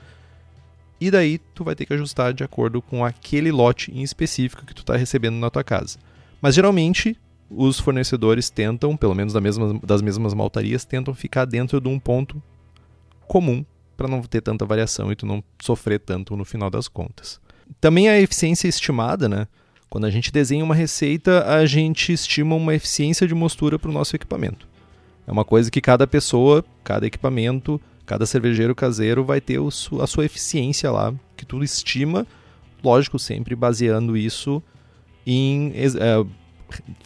Speaker 2: e daí tu vai ter que ajustar de acordo com aquele lote em específico que tu está recebendo na tua casa. Mas geralmente os fornecedores tentam, pelo menos das mesmas, das mesmas maltarias, tentam ficar dentro de um ponto comum para não ter tanta variação e tu não sofrer tanto no final das contas. Também a eficiência estimada, né? Quando a gente desenha uma receita, a gente estima uma eficiência de mostura para o nosso equipamento. É uma coisa que cada pessoa, cada equipamento Cada cervejeiro caseiro vai ter a sua eficiência lá, que tu estima, lógico, sempre baseando isso em. É,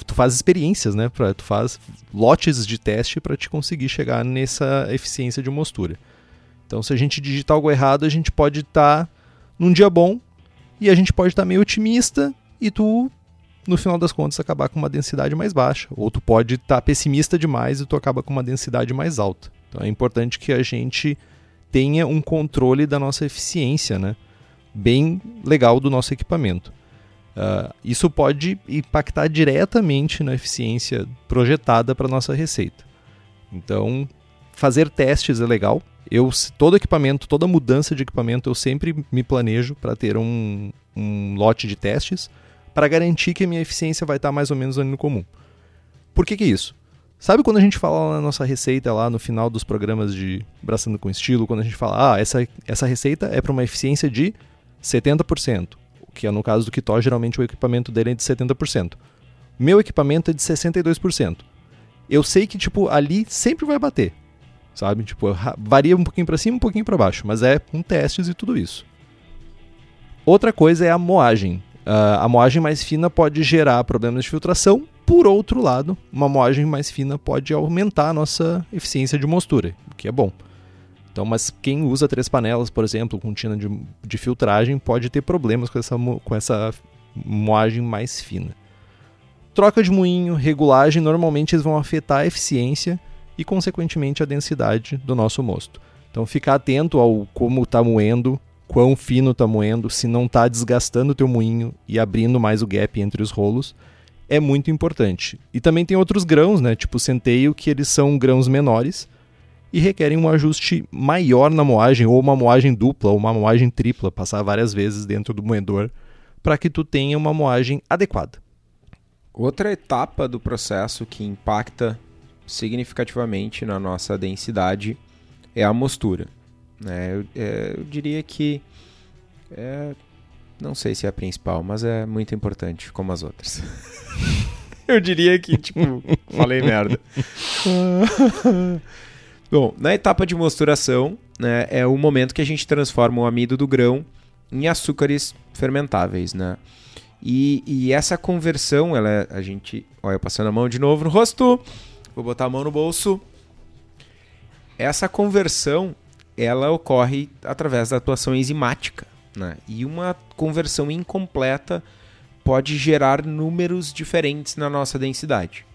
Speaker 2: tu faz experiências, né? Pra, tu faz lotes de teste para te conseguir chegar nessa eficiência de mostura. Então, se a gente digitar algo errado, a gente pode estar tá num dia bom e a gente pode estar tá meio otimista e tu, no final das contas, acabar com uma densidade mais baixa. Ou tu pode estar tá pessimista demais e tu acaba com uma densidade mais alta. Então é importante que a gente tenha um controle da nossa eficiência, né? Bem legal do nosso equipamento. Uh, isso pode impactar diretamente na eficiência projetada para nossa receita. Então, fazer testes é legal. Eu todo equipamento, toda mudança de equipamento, eu sempre me planejo para ter um, um lote de testes para garantir que a minha eficiência vai estar mais ou menos no comum. Por que, que isso? Sabe quando a gente fala na nossa receita lá no final dos programas de Braçando com Estilo, quando a gente fala, ah, essa, essa receita é para uma eficiência de 70%, que é no caso do Kitó, geralmente o equipamento dele é de 70%. Meu equipamento é de 62%. Eu sei que, tipo, ali sempre vai bater, sabe? Tipo, varia um pouquinho para cima, um pouquinho para baixo, mas é com testes e tudo isso. Outra coisa é a moagem. Uh, a moagem mais fina pode gerar problemas de filtração por outro lado, uma moagem mais fina pode aumentar a nossa eficiência de mostura, o que é bom. Então, mas quem usa três panelas, por exemplo, com tina de, de filtragem, pode ter problemas com essa, com essa moagem mais fina. Troca de moinho, regulagem, normalmente eles vão afetar a eficiência e, consequentemente, a densidade do nosso mosto. Então, ficar atento ao como está moendo, quão fino está moendo, se não está desgastando o teu moinho e abrindo mais o gap entre os rolos é muito importante. E também tem outros grãos, né, tipo centeio, que eles são grãos menores e requerem um ajuste maior na moagem, ou uma moagem dupla, ou uma moagem tripla, passar várias vezes dentro do moedor, para que tu tenha uma moagem adequada.
Speaker 1: Outra etapa do processo que impacta significativamente na nossa densidade é a mostura. Né? Eu, é, eu diria que é, não sei se é a principal, mas é muito importante, como as outras. Eu diria que, tipo, falei merda. Bom, na etapa de mosturação, né, é o momento que a gente transforma o amido do grão em açúcares fermentáveis, né? E, e essa conversão, ela é, a gente, olha, passando a mão de novo no rosto, vou botar a mão no bolso. Essa conversão, ela ocorre através da atuação enzimática, né? E uma conversão incompleta pode gerar números diferentes na nossa densidade.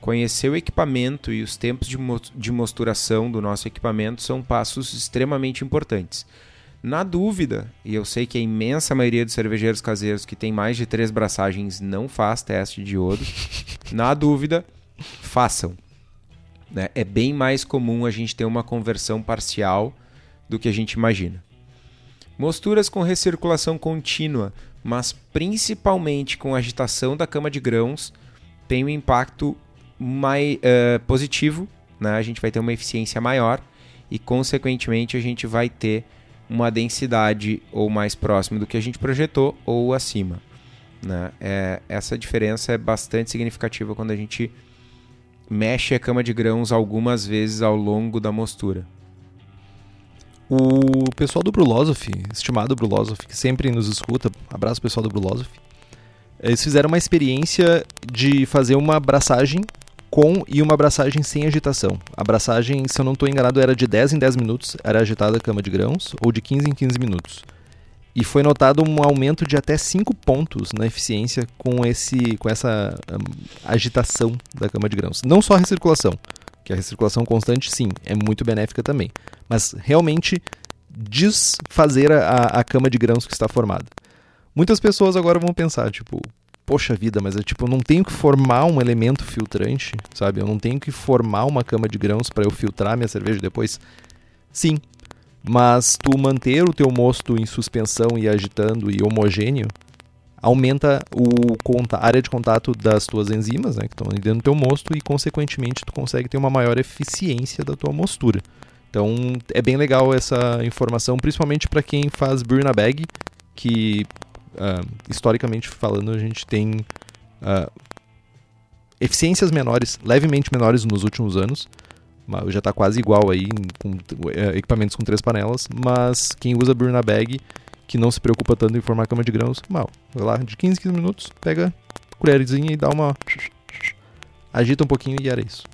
Speaker 1: Conhecer o equipamento e os tempos de, mo de mosturação do nosso equipamento são passos extremamente importantes. Na dúvida, e eu sei que a imensa maioria dos cervejeiros caseiros que tem mais de três braçagens não faz teste de iodo, na dúvida, façam. Né? É bem mais comum a gente ter uma conversão parcial do que a gente imagina. Mosturas com recirculação contínua, mas principalmente com agitação da cama de grãos, tem um impacto mais, uh, positivo, né? a gente vai ter uma eficiência maior e, consequentemente, a gente vai ter uma densidade ou mais próximo do que a gente projetou ou acima. Né? É, essa diferença é bastante significativa quando a gente mexe a cama de grãos algumas vezes ao longo da mostura.
Speaker 2: O pessoal do Brulosophy, estimado Brulosophy, que sempre nos escuta, abraço pessoal do Brulosophy, eles fizeram uma experiência de fazer uma abraçagem com e uma abraçagem sem agitação. A abraçagem, se eu não estou enganado, era de 10 em 10 minutos, era agitada a cama de grãos, ou de 15 em 15 minutos. E foi notado um aumento de até 5 pontos na eficiência com, esse, com essa um, agitação da cama de grãos. Não só a recirculação, que a recirculação constante, sim, é muito benéfica também. Mas realmente desfazer a, a cama de grãos que está formada. Muitas pessoas agora vão pensar, tipo, poxa vida, mas eu, tipo, eu não tenho que formar um elemento filtrante, sabe? Eu não tenho que formar uma cama de grãos para eu filtrar minha cerveja depois. Sim, mas tu manter o teu mosto em suspensão e agitando e homogêneo aumenta o, a área de contato das tuas enzimas, né, que estão dentro do teu mosto, e consequentemente tu consegue ter uma maior eficiência da tua mostura. Então é bem legal essa informação, principalmente para quem faz brew bag, que uh, historicamente falando a gente tem uh, eficiências menores, levemente menores nos últimos anos, já está quase igual aí com uh, equipamentos com três panelas, mas quem usa na bag que não se preocupa tanto em formar cama de grãos, mal. Vai lá, de 15 15 minutos, pega colherzinha e dá uma. agita um pouquinho e era isso.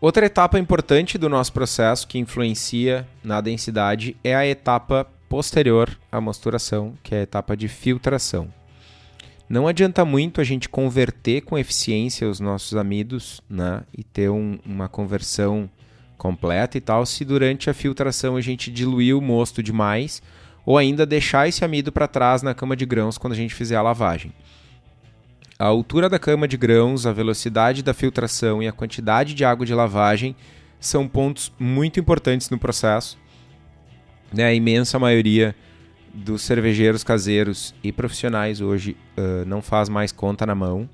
Speaker 1: Outra etapa importante do nosso processo que influencia na densidade é a etapa posterior à mosturação, que é a etapa de filtração. Não adianta muito a gente converter com eficiência os nossos amidos né, e ter um, uma conversão completa e tal, se durante a filtração a gente diluir o mosto demais ou ainda deixar esse amido para trás na cama de grãos quando a gente fizer a lavagem. A altura da cama de grãos, a velocidade da filtração e a quantidade de água de lavagem são pontos muito importantes no processo. Né? A imensa maioria dos cervejeiros caseiros e profissionais hoje uh, não faz mais conta na mão.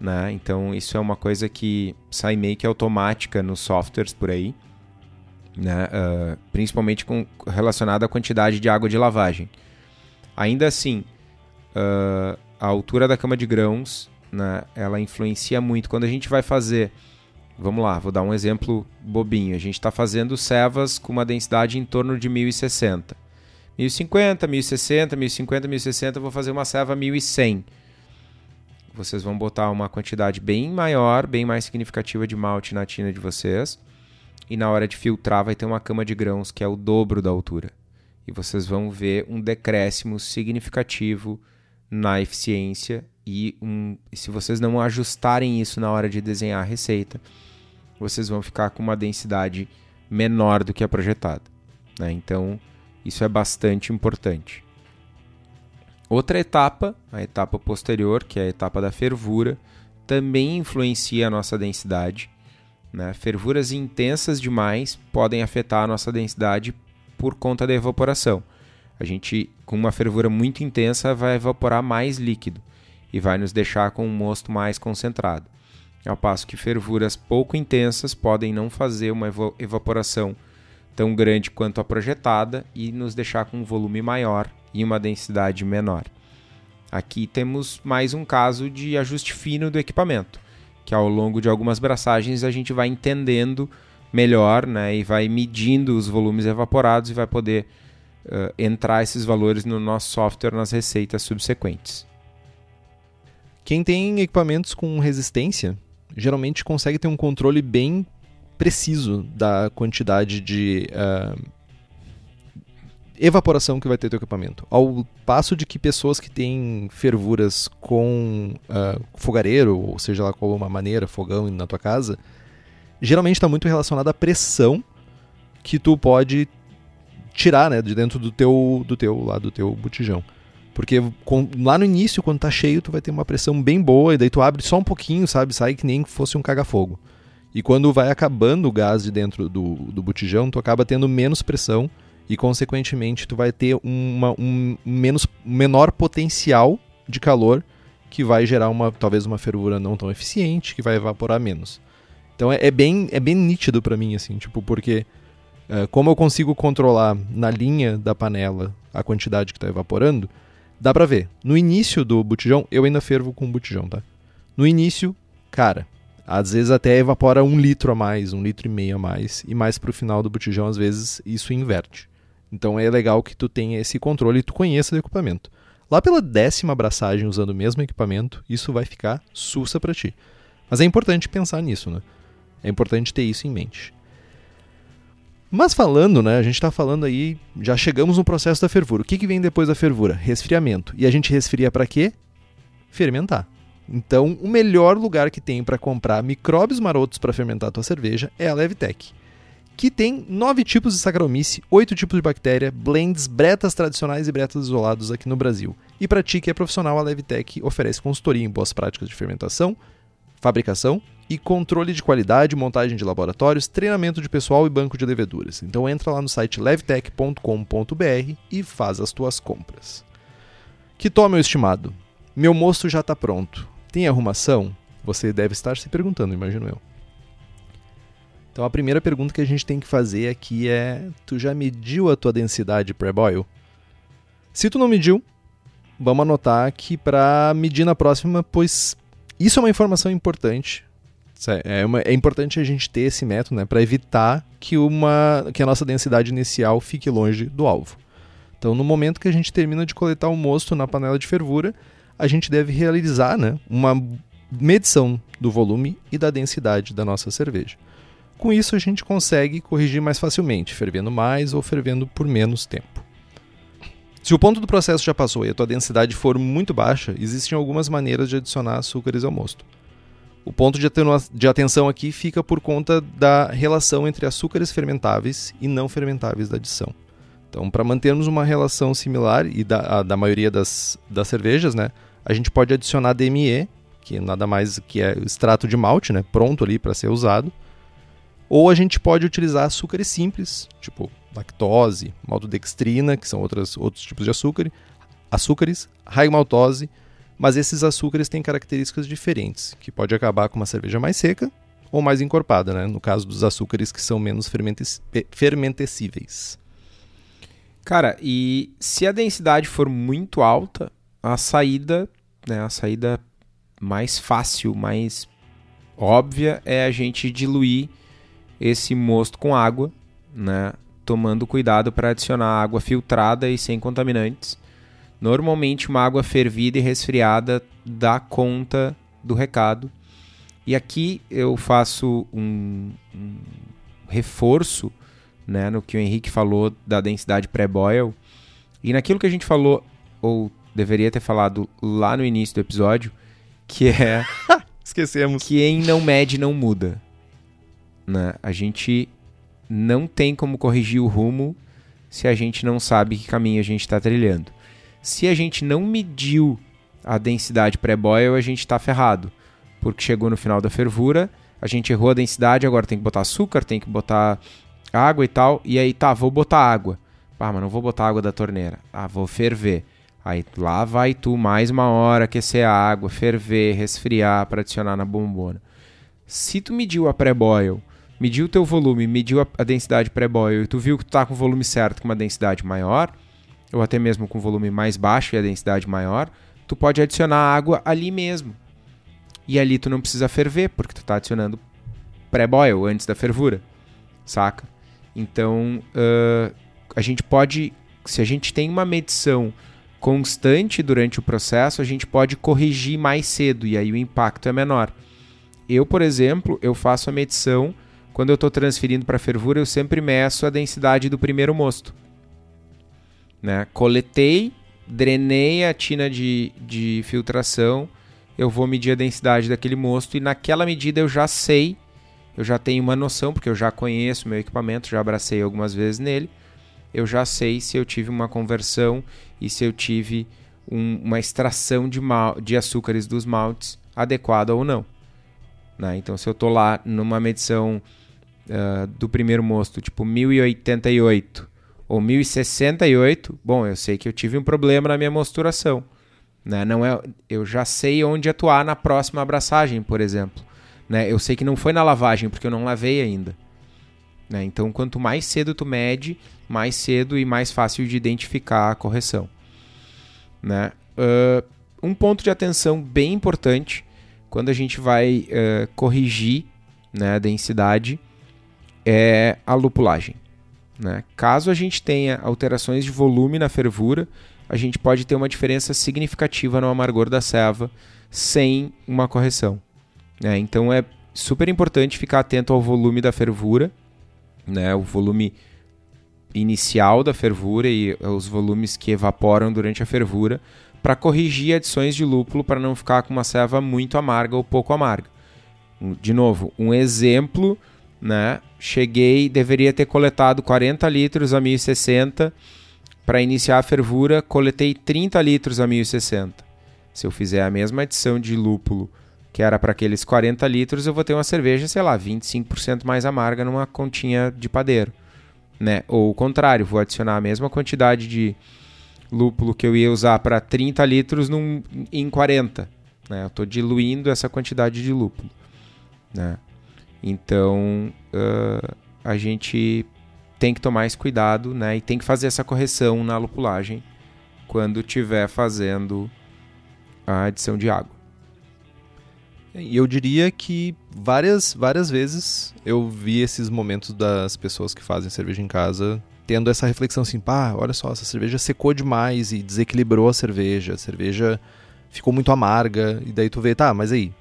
Speaker 1: Né? Então, isso é uma coisa que sai meio que automática nos softwares por aí né? Uh, principalmente com, relacionado à quantidade de água de lavagem. Ainda assim, uh, a altura da cama de grãos, né, ela influencia muito. Quando a gente vai fazer, vamos lá, vou dar um exemplo bobinho. A gente está fazendo cevas com uma densidade em torno de 1060. 1050, 1060, 1050, 1060, vou fazer uma ceva 1100. Vocês vão botar uma quantidade bem maior, bem mais significativa de malte na tina de vocês e na hora de filtrar vai ter uma cama de grãos que é o dobro da altura. E vocês vão ver um decréscimo significativo na eficiência e, um, se vocês não ajustarem isso na hora de desenhar a receita, vocês vão ficar com uma densidade menor do que a projetada. Né? Então, isso é bastante importante. Outra etapa, a etapa posterior, que é a etapa da fervura, também influencia a nossa densidade né? Fervuras intensas demais podem afetar a nossa densidade por conta da evaporação. A gente, com uma fervura muito intensa, vai evaporar mais líquido e vai nos deixar com um mosto mais concentrado. Ao passo que fervuras pouco intensas podem não fazer uma evaporação tão grande quanto a projetada e nos deixar com um volume maior e uma densidade menor. Aqui temos mais um caso de ajuste fino do equipamento que ao longo de algumas braçagens a gente vai entendendo melhor né, e vai medindo os volumes evaporados e vai poder uh, entrar esses valores no nosso software nas receitas subsequentes.
Speaker 2: Quem tem equipamentos com resistência geralmente consegue ter um controle bem preciso da quantidade de uh, evaporação que vai ter teu equipamento. Ao passo de que pessoas que têm fervuras com uh, fogareiro, ou seja lá qual uma maneira, fogão na tua casa, geralmente está muito relacionado à pressão que tu pode tirar né, de dentro do teu, do teu, lá do teu botijão. Porque com, lá no início, quando tá cheio, tu vai ter uma pressão bem boa, e daí tu abre só um pouquinho, sabe? Sai que nem fosse um caga-fogo. E quando vai acabando o gás de dentro do, do botijão, tu acaba tendo menos pressão e, consequentemente, tu vai ter uma, um menos, menor potencial de calor que vai gerar uma talvez uma fervura não tão eficiente, que vai evaporar menos. Então é, é bem, é bem nítido para mim, assim, tipo, porque uh, como eu consigo controlar na linha da panela a quantidade que está evaporando, dá pra ver. No início do botijão, eu ainda fervo com botijão, tá? No início, cara, às vezes até evapora um litro a mais, um litro e meio a mais, e mais pro final do botijão, às vezes, isso inverte. Então é legal que tu tenha esse controle e tu conheça o equipamento. Lá pela décima abraçagem usando o mesmo equipamento, isso vai ficar sussa para ti. Mas é importante pensar nisso, né? É importante ter isso em mente. Mas falando, né, a gente está falando aí, já chegamos no processo da fervura. O que, que vem depois da fervura? Resfriamento. E a gente resfria para quê? Fermentar. Então, o melhor lugar que tem para comprar micróbios marotos para fermentar a tua cerveja é a Levtech, que tem nove tipos de Saccharomyces, oito tipos de bactéria, blends, bretas tradicionais e bretas isolados aqui no Brasil. E para ti que é profissional, a Levtech oferece consultoria em boas práticas de fermentação, fabricação e controle de qualidade, montagem de laboratórios, treinamento de pessoal e banco de leveduras. Então entra lá no site levtech.com.br e faz as tuas compras. Que tome, meu estimado. Meu moço já está pronto. Tem arrumação? Você deve estar se perguntando, imagino eu. Então a primeira pergunta que a gente tem que fazer aqui é: tu já mediu a tua densidade pré-boil? Se tu não mediu, vamos anotar aqui para medir na próxima, pois isso é uma informação importante. É, uma, é importante a gente ter esse método né, para evitar que, uma, que a nossa densidade inicial fique longe do alvo. Então, no momento que a gente termina de coletar o mosto na panela de fervura, a gente deve realizar né, uma medição do volume e da densidade da nossa cerveja. Com isso, a gente consegue corrigir mais facilmente, fervendo mais ou fervendo por menos tempo. Se o ponto do processo já passou e a tua densidade for muito baixa, existem algumas maneiras de adicionar açúcares ao mosto. O ponto de, atenção aqui fica por conta da relação entre açúcares fermentáveis e não fermentáveis da adição. Então, para mantermos uma relação similar e da, da maioria das, das cervejas, né, a gente pode adicionar DME, que nada mais que é extrato de malte, né, pronto ali para ser usado. Ou a gente pode utilizar açúcares simples, tipo lactose, maltodextrina, que são outras, outros tipos de açúcar, açúcares, maltose, mas esses açúcares têm características diferentes, que pode acabar com uma cerveja mais seca ou mais encorpada, né? no caso dos açúcares que são menos fermentecíveis.
Speaker 1: Cara, e se a densidade for muito alta, a saída, né, a saída mais fácil, mais óbvia é a gente diluir esse mosto com água, né, tomando cuidado para adicionar água filtrada e sem contaminantes. Normalmente uma água fervida e resfriada dá conta do recado. E aqui eu faço um, um reforço né, no que o Henrique falou da densidade pré-boil. E naquilo que a gente falou, ou deveria ter falado lá no início do episódio, que é.
Speaker 2: Esquecemos.
Speaker 1: Que em não mede não muda. Né? A gente não tem como corrigir o rumo se a gente não sabe que caminho a gente está trilhando. Se a gente não mediu a densidade pré-boil, a gente está ferrado. Porque chegou no final da fervura, a gente errou a densidade, agora tem que botar açúcar, tem que botar água e tal. E aí, tá, vou botar água. Ah, mas não vou botar água da torneira. Ah, vou ferver. Aí lá vai tu mais uma hora aquecer a água, ferver, resfriar para adicionar na bombona. Se tu mediu a pré-boil, mediu o teu volume, mediu a, densidade pré-boil e tu viu que tu tá com o volume certo com uma densidade maior, ou até mesmo com volume mais baixo e a densidade maior, tu pode adicionar água ali mesmo. E ali tu não precisa ferver, porque tu tá adicionando pré-boil antes da fervura, saca? Então, uh, a gente pode, se a gente tem uma medição constante durante o processo, a gente pode corrigir mais cedo e aí o impacto é menor. Eu, por exemplo, eu faço a medição quando eu estou transferindo para fervura, eu sempre meço a densidade do primeiro mosto. Né? Coletei, drenei a tina de, de filtração, eu vou medir a densidade daquele mosto e naquela medida eu já sei, eu já tenho uma noção, porque eu já conheço meu equipamento, já abracei algumas vezes nele eu já sei se eu tive uma conversão e se eu tive um, uma extração de, mal, de açúcares dos maltes adequada ou não. Né? Então, se eu estou lá numa medição uh, do primeiro mosto, tipo 1088 ou 1068, bom, eu sei que eu tive um problema na minha mosturação. Né? Não é, eu já sei onde atuar na próxima abraçagem, por exemplo. Né? Eu sei que não foi na lavagem, porque eu não lavei ainda. Né? Então, quanto mais cedo tu mede, mais cedo e mais fácil de identificar a correção. Né? Uh, um ponto de atenção bem importante quando a gente vai uh, corrigir né, a densidade é a lupulagem. Né? Caso a gente tenha alterações de volume na fervura, a gente pode ter uma diferença significativa no amargor da ceva sem uma correção. Né? Então é super importante ficar atento ao volume da fervura, né? o volume inicial da fervura e os volumes que evaporam durante a fervura, para corrigir adições de lúpulo para não ficar com uma ceva muito amarga ou pouco amarga. De novo, um exemplo, né? Cheguei, deveria ter coletado 40 litros a 1060 para iniciar a fervura, coletei 30 litros a 1060. Se eu fizer a mesma adição de lúpulo que era para aqueles 40 litros, eu vou ter uma cerveja, sei lá, 25% mais amarga numa continha de padeiro. Né? Ou o contrário, vou adicionar a mesma quantidade de lúpulo que eu ia usar para 30 litros num, em 40. Né? Eu estou diluindo essa quantidade de lúpulo. Né? Então, uh, a gente tem que tomar esse cuidado né? e tem que fazer essa correção na lupulagem quando estiver fazendo a adição de água.
Speaker 2: E eu diria que várias, várias vezes eu vi esses momentos das pessoas que fazem cerveja em casa tendo essa reflexão assim, pá, olha só, essa cerveja secou demais e desequilibrou a cerveja, a cerveja ficou muito amarga, e daí tu vê, tá, mas aí,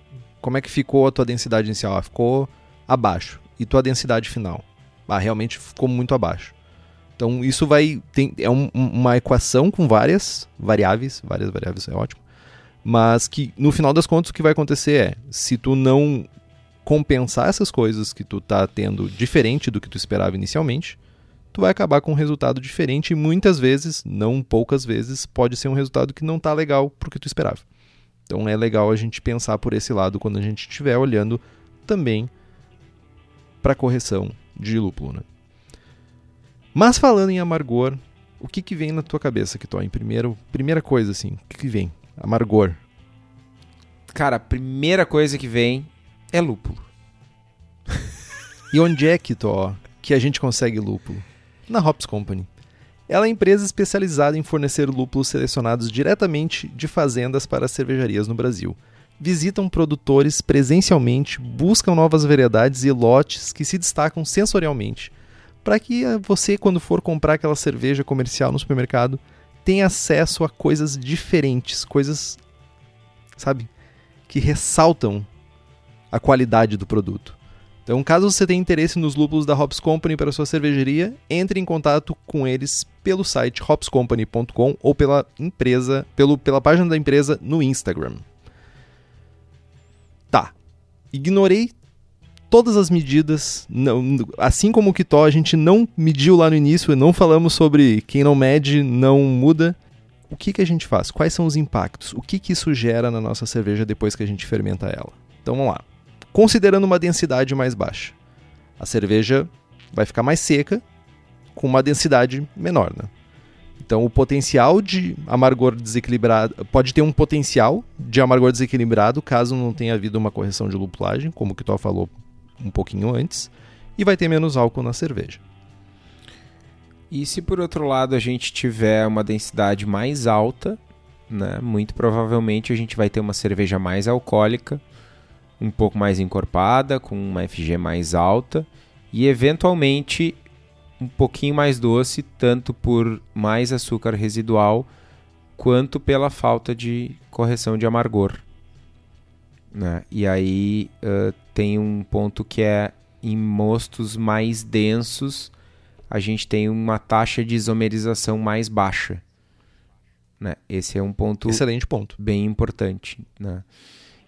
Speaker 2: como é que ficou a tua densidade inicial? Ah, ficou abaixo. E tua densidade final? Ah, realmente ficou muito abaixo. Então isso vai. Tem, é um, uma equação com várias variáveis, várias variáveis é ótimo. Mas que no final das contas o que vai acontecer é, se tu não compensar essas coisas que tu tá tendo diferente do que tu esperava inicialmente, tu vai acabar com um resultado diferente e muitas vezes, não poucas vezes, pode ser um resultado que não tá legal pro que tu esperava. Então é legal a gente pensar por esse lado quando a gente estiver olhando também para correção de lúpulo, né? Mas falando em amargor, o que que vem na tua cabeça, que em primeiro, primeira coisa assim, o que que vem? Amargor.
Speaker 1: Cara, a primeira coisa que vem é lúpulo.
Speaker 2: e onde é que, Tó, que a gente consegue lúpulo? Na Hops Company. Ela é empresa especializada em fornecer lúpulos selecionados diretamente de fazendas para cervejarias no Brasil. Visitam produtores presencialmente, buscam novas variedades e lotes que se destacam sensorialmente, para que você, quando for comprar aquela cerveja comercial no supermercado, tem acesso a coisas diferentes, coisas, sabe, que ressaltam a qualidade do produto. Então, caso você tenha interesse nos lúpulos da Hops Company para sua cervejaria, entre em contato com eles pelo site hopscompany.com ou pela empresa, pelo, pela página da empresa no Instagram. Ignorei todas as medidas. Não, assim como o Kitó, a gente não mediu lá no início, não falamos sobre quem não mede não muda. O que, que a gente faz? Quais são os impactos? O que, que isso gera na nossa cerveja depois que a gente fermenta ela? Então vamos lá. Considerando uma densidade mais baixa, a cerveja vai ficar mais seca com uma densidade menor. Né? Então o potencial de amargor desequilibrado pode ter um potencial de amargor desequilibrado caso não tenha havido uma correção de lupulagem, como o Kitó falou um pouquinho antes, e vai ter menos álcool na cerveja.
Speaker 1: E se por outro lado a gente tiver uma densidade mais alta, né, muito provavelmente a gente vai ter uma cerveja mais alcoólica, um pouco mais encorpada, com uma FG mais alta e eventualmente um pouquinho mais doce, tanto por mais açúcar residual quanto pela falta de correção de amargor. Né? E aí uh, tem um ponto que é em mostos mais densos a gente tem uma taxa de isomerização mais baixa. Né? Esse é um ponto
Speaker 2: excelente ponto,
Speaker 1: bem importante. Né?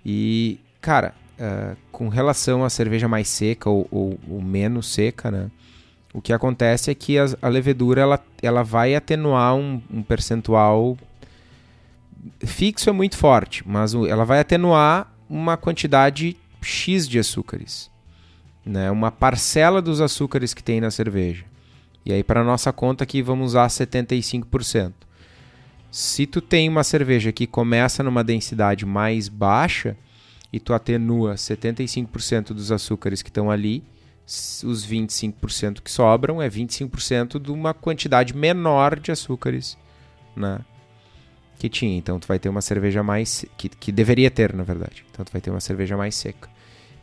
Speaker 1: E cara, uh, com relação à cerveja mais seca ou, ou, ou, menos seca, né? O que acontece é que a, a levedura ela, ela vai atenuar um, um percentual fixo é muito forte, mas ela vai atenuar uma quantidade X de açúcares, né? Uma parcela dos açúcares que tem na cerveja. E aí para nossa conta aqui vamos usar 75%. Se tu tem uma cerveja que começa numa densidade mais baixa e tu atenua 75% dos açúcares que estão ali, os 25% que sobram é 25% de uma quantidade menor de açúcares, né? Que tinha. Então tu vai ter uma cerveja mais que, que deveria ter, na verdade. Então tu vai ter uma cerveja mais seca.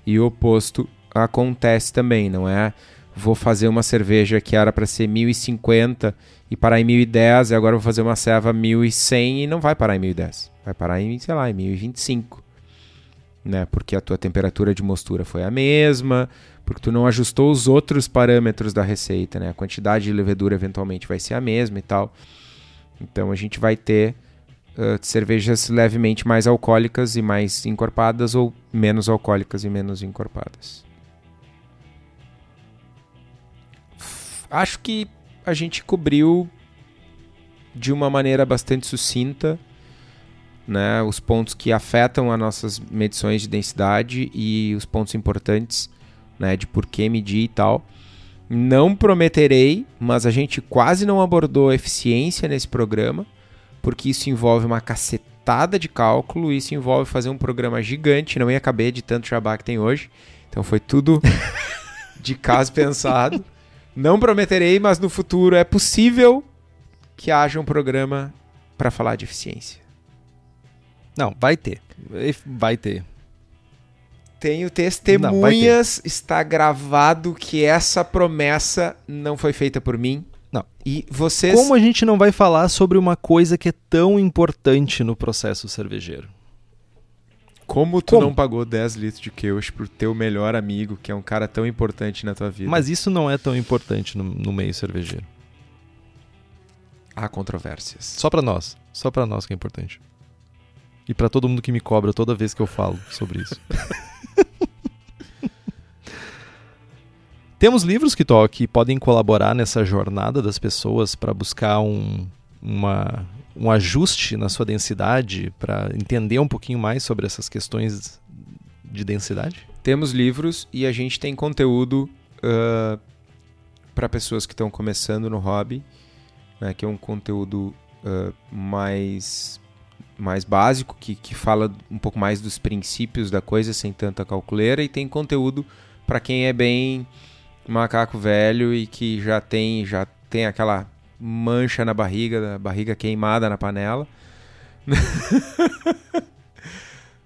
Speaker 1: E o oposto acontece também, não é? Vou fazer uma cerveja que era para ser 1050 e parar em 1010 e agora vou fazer uma ceva 1100 e não vai parar em 1010. Vai parar em, sei lá, em 1025. Né? Porque a tua temperatura de mostura foi a mesma, porque tu não ajustou os outros parâmetros da receita, né? A quantidade de levedura eventualmente vai ser a mesma e tal. Então a gente vai ter uh, cervejas levemente mais alcoólicas e mais encorpadas ou menos alcoólicas e menos encorpadas. Acho que a gente cobriu de uma maneira bastante sucinta né, os pontos que afetam as nossas medições de densidade e os pontos importantes né, de por que medir e tal. Não prometerei, mas a gente quase não abordou eficiência nesse programa, porque isso envolve uma cacetada de cálculo, isso envolve fazer um programa gigante, não ia caber de tanto jabá que tem hoje. Então foi tudo de caso pensado. Não prometerei, mas no futuro é possível que haja um programa para falar de eficiência.
Speaker 2: Não, vai ter. Vai ter.
Speaker 1: Tenho testemunhas, não, está gravado que essa promessa não foi feita por mim.
Speaker 2: Não.
Speaker 1: E vocês.
Speaker 2: Como a gente não vai falar sobre uma coisa que é tão importante no processo cervejeiro?
Speaker 1: Como tu Como? não pagou 10 litros de Keush pro teu melhor amigo, que é um cara tão importante na tua vida?
Speaker 2: Mas isso não é tão importante no, no meio cervejeiro.
Speaker 1: Há controvérsias.
Speaker 2: Só para nós. Só para nós que é importante. E para todo mundo que me cobra toda vez que eu falo sobre isso. Temos livros que, que podem colaborar nessa jornada das pessoas para buscar um, uma, um ajuste na sua densidade para entender um pouquinho mais sobre essas questões de densidade?
Speaker 1: Temos livros e a gente tem conteúdo uh, para pessoas que estão começando no hobby, né, que é um conteúdo uh, mais, mais básico, que, que fala um pouco mais dos princípios da coisa sem tanta calculeira, e tem conteúdo para quem é bem macaco velho e que já tem, já tem aquela mancha na barriga, barriga queimada na panela.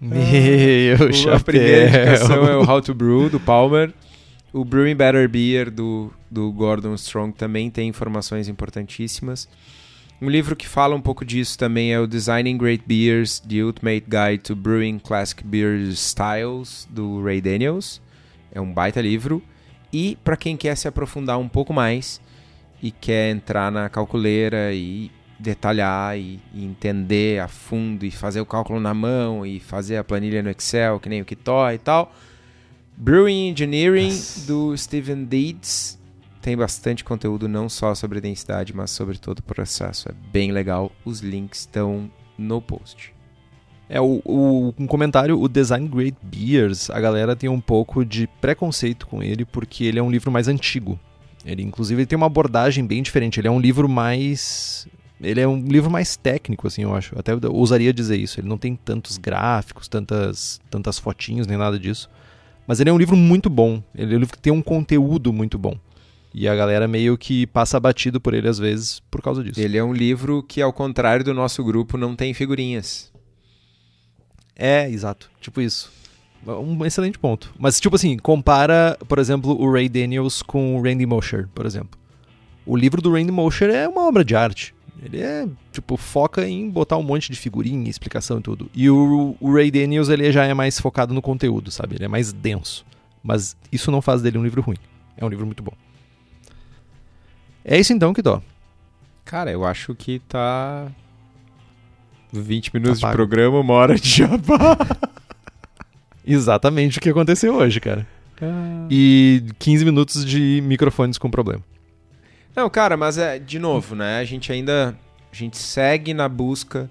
Speaker 2: Meu chapéu. A
Speaker 1: primeira indicação é o How to Brew, do Palmer. O Brewing Better Beer, do, do Gordon Strong, também tem informações importantíssimas. Um livro que fala um pouco disso também é o Designing Great Beers, The Ultimate Guide to Brewing Classic Beer Styles, do Ray Daniels. É um baita livro. E para quem quer se aprofundar um pouco mais, e quer entrar na calculeira e detalhar e, e, entender a fundo e fazer o cálculo na mão e fazer a planilha no Excel, que nem o Kitó e tal. Brewing Engineering do Steven Deeds tem bastante conteúdo não só sobre densidade, mas sobre todo o processo. É bem legal. Os links estão no post.
Speaker 2: É o, o, um comentário, o Design Great Beers, a galera tem um pouco de preconceito com ele porque ele é um livro mais antigo. Ele, inclusive, ele tem uma abordagem bem diferente. Ele é um livro mais. Ele é um livro mais técnico, assim, eu acho. Até eu ousaria dizer isso. Ele não tem tantos gráficos, tantas, tantas fotinhos, nem nada disso. Mas ele é um livro muito bom. Ele é um livro que tem um conteúdo muito bom. E a galera meio que passa batido por ele às vezes por causa disso.
Speaker 1: Ele é um livro que, ao contrário do nosso grupo, não tem figurinhas.
Speaker 2: É, exato. Tipo isso. Um excelente ponto. Mas, tipo assim, compara, por exemplo, o Ray Daniels com o Randy Mosher, por exemplo. O livro do Randy Mosher é uma obra de arte. Ele é, tipo, foca em botar um monte de figurinha, explicação e tudo. E o, o Ray Daniels, ele já é mais focado no conteúdo, sabe? Ele é mais denso. Mas isso não faz dele um livro ruim. É um livro muito bom. É isso então que dó.
Speaker 1: Cara, eu acho que tá 20 minutos Apago. de programa, uma hora de jabá.
Speaker 2: Exatamente o que aconteceu hoje, cara. Ah. E 15 minutos de microfones com problema.
Speaker 1: Não, cara, mas é, de novo, né? A gente ainda. A gente segue na busca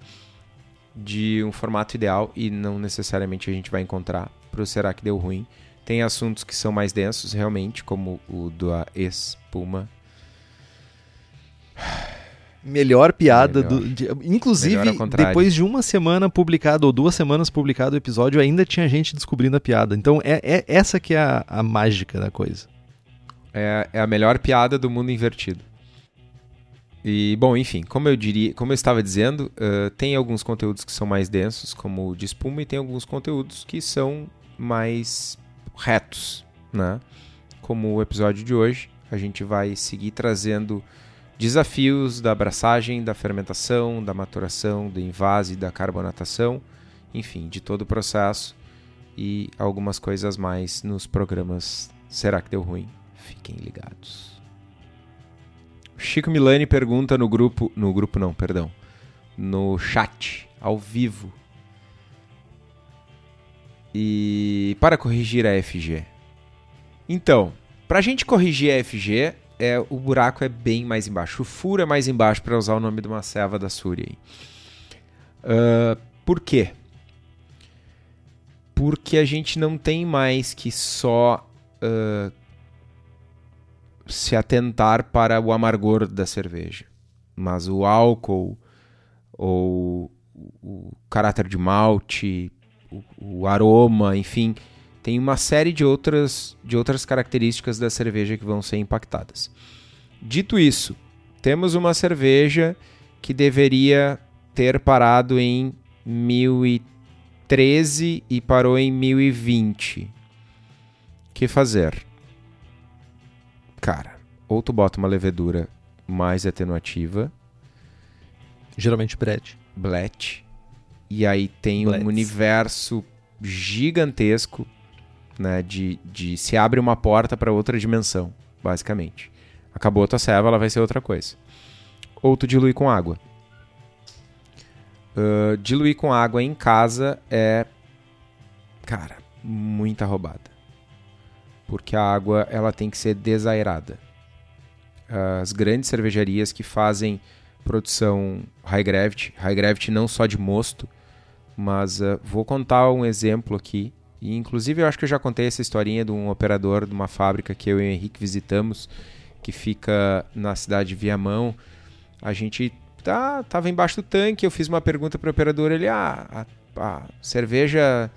Speaker 1: de um formato ideal e não necessariamente a gente vai encontrar. pro Será que Deu Ruim. Tem assuntos que são mais densos, realmente, como o da espuma.
Speaker 2: Melhor piada
Speaker 1: Melhor.
Speaker 2: do. de- inclusive, depois de uma semana publicado, ou duas semanas publicado o episódio, ainda tinha gente descobrindo a piada. Então é, é essa que é a, a mágica da coisa.
Speaker 1: É, é a melhor piada do mundo invertido. E, bom, enfim, como eu diria, como eu estava dizendo, eh, tem alguns conteúdos que são mais densos, como o de espuma, e tem alguns conteúdos que são mais retos, né? Como o episódio de hoje, a gente vai seguir trazendo desafios da abraçagem, da fermentação, da maturação, do invase, da carbonatação, enfim, de todo o processo e algumas coisas mais nos programas Será que deu ruim? Fiquem ligados. Chico Milani pergunta no grupo, no grupo não, perdão, no chat, ao vivo. E para corrigir a FG. Então, pra gente corrigir a FG, é, o buraco é bem mais embaixo. O furo é mais embaixo para usar o nome de uma ceva da Súria. Ah, por quê? Porque a gente não tem mais que só ah, se atentar para o amargor da cerveja, mas o álcool ou o caráter de malte, o, o aroma, enfim, tem uma série de outras, de outras características da cerveja que vão ser impactadas. Dito isso, temos uma cerveja que deveria ter parado em 1013 e parou em 1020. que fazer? Cara, ou tu bota uma levedura mais atenuativa,
Speaker 2: Geralmente Brett.
Speaker 1: Blet, e aí tem um universo gigantesco, né, de, de se abre uma porta para outra dimensão, basicamente. Acabou a tua ceva, ela vai ser outra coisa. Ou tu dilui com água. Ah, diluir com água em casa é, cara, muita roubada. Porque a água ela tem que ser desaerada. As grandes cervejarias que fazem produção high gravity, high gravity não só de mosto, mas ah, vou contar um exemplo aqui. E, inclusive eu acho que eu já contei essa historinha de um operador de uma fábrica que eu e o Henrique visitamos, que fica na cidade de Viamão. A gente tá, tava embaixo do tanque, eu fiz uma pergunta para o operador, ele, ah, a, a cerveja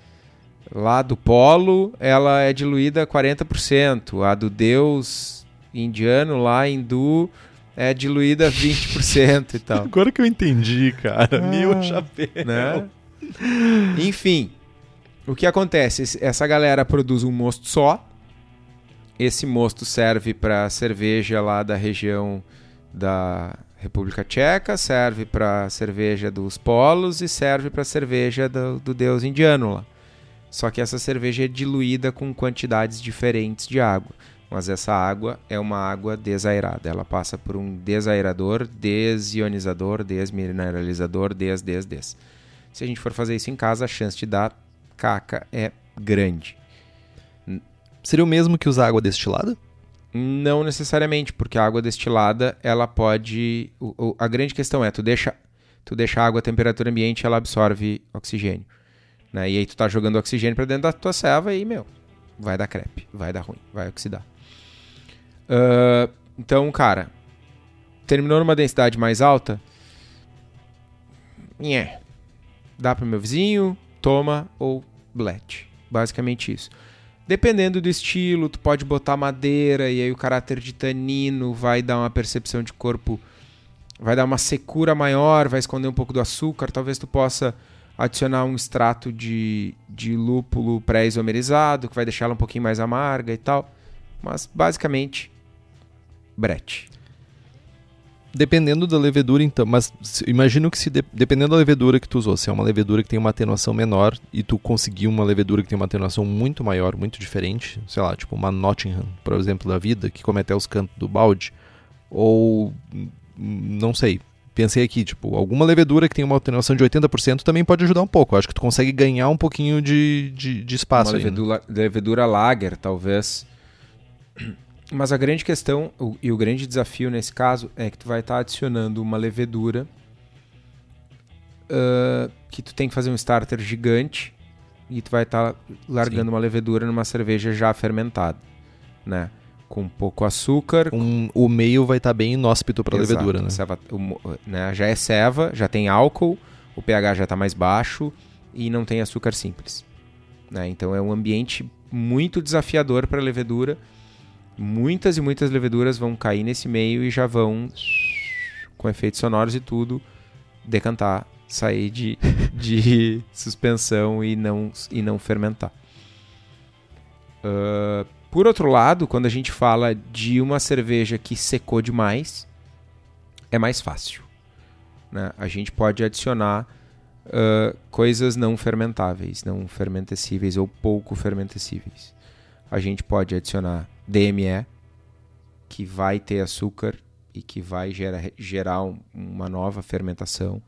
Speaker 1: lá do Polo, ela é diluída 40%, a do Deus indiano lá, hindu, é diluída 20% e tal.
Speaker 2: Agora que eu entendi, cara.
Speaker 1: Ah.
Speaker 2: Meu chapéu.
Speaker 1: né? Enfim, o que acontece? Essa galera produz um mosto só. Esse mosto serve para cerveja lá da região da República Tcheca, serve para cerveja dos polos e serve para cerveja do, do deus indiano lá. Só que essa cerveja é diluída com quantidades diferentes de água. Mas essa água é uma água desaerada. Ela passa por um desaerador, desionizador, desmineralizador, des, des, des. Se a gente for fazer isso em casa, a chance de dar caca é grande.
Speaker 2: Seria o mesmo que usar água destilada?
Speaker 1: Não necessariamente, porque a água destilada, ela pode... o- o- a grande questão é, tu deixa, tu deixa a água a temperatura ambiente, ela absorve oxigênio. Né? E aí tu tá jogando oxigênio para dentro da tua ceva e, meu, vai dar crepe, vai dar ruim, vai oxidar. Ah, então, cara, terminou numa densidade mais alta, nhé, dá pro meu vizinho, toma ou blete. Basicamente isso. Dependendo do estilo, tu pode botar madeira e aí o caráter de tanino vai dar uma percepção de corpo, vai dar uma secura maior, vai esconder um pouco do açúcar. Talvez tu possa adicionar um extrato de, de lúpulo pré-isomerizado, que vai deixar ela um pouquinho mais amarga e tal. Mas basicamente, brete.
Speaker 2: Dependendo da levedura, então. Mas se- imagino que se de- dependendo da levedura que tu usou, se é uma levedura que tem uma atenuação menor e tu conseguiu uma levedura que tem uma atenuação muito maior, muito diferente, sei lá, tipo uma Nottingham, por exemplo, da vida, que come até os cantos do balde, ou hum, não sei. Pensei aqui, tipo, alguma levedura que tem uma atenuação de 80% também pode ajudar um pouco. Eu acho que tu consegue ganhar um pouquinho de, de, de espaço
Speaker 1: uma
Speaker 2: aí, né?
Speaker 1: levedura, levedura lager, talvez. Mas a grande questão o- e o grande desafio nesse caso é que tu vai estar adicionando uma levedura ah, que tu tem que fazer um starter gigante e tu vai estar tá largando Sim. uma levedura numa cerveja já fermentada, né? Com pouco açúcar.
Speaker 2: Um, o meio vai estar tá bem inóspito para a levedura, né?
Speaker 1: Ceva, o, né? Já é ceva, já tem álcool, o pH já está mais baixo e não tem açúcar simples. Né? Então é um ambiente muito desafiador para a levedura. Muitas e muitas leveduras vão cair nesse meio e já vão, com efeitos sonoros e tudo, decantar, sair de, de suspensão e não, e não fermentar. Uh, por outro lado, quando a gente fala de uma cerveja que secou demais, é mais fácil. Né? A gente pode adicionar uh, coisas não fermentáveis, não fermentecíveis ou pouco fermentecíveis. A gente pode adicionar DME, que vai ter açúcar e que vai gera, gerar um, uma nova fermentação.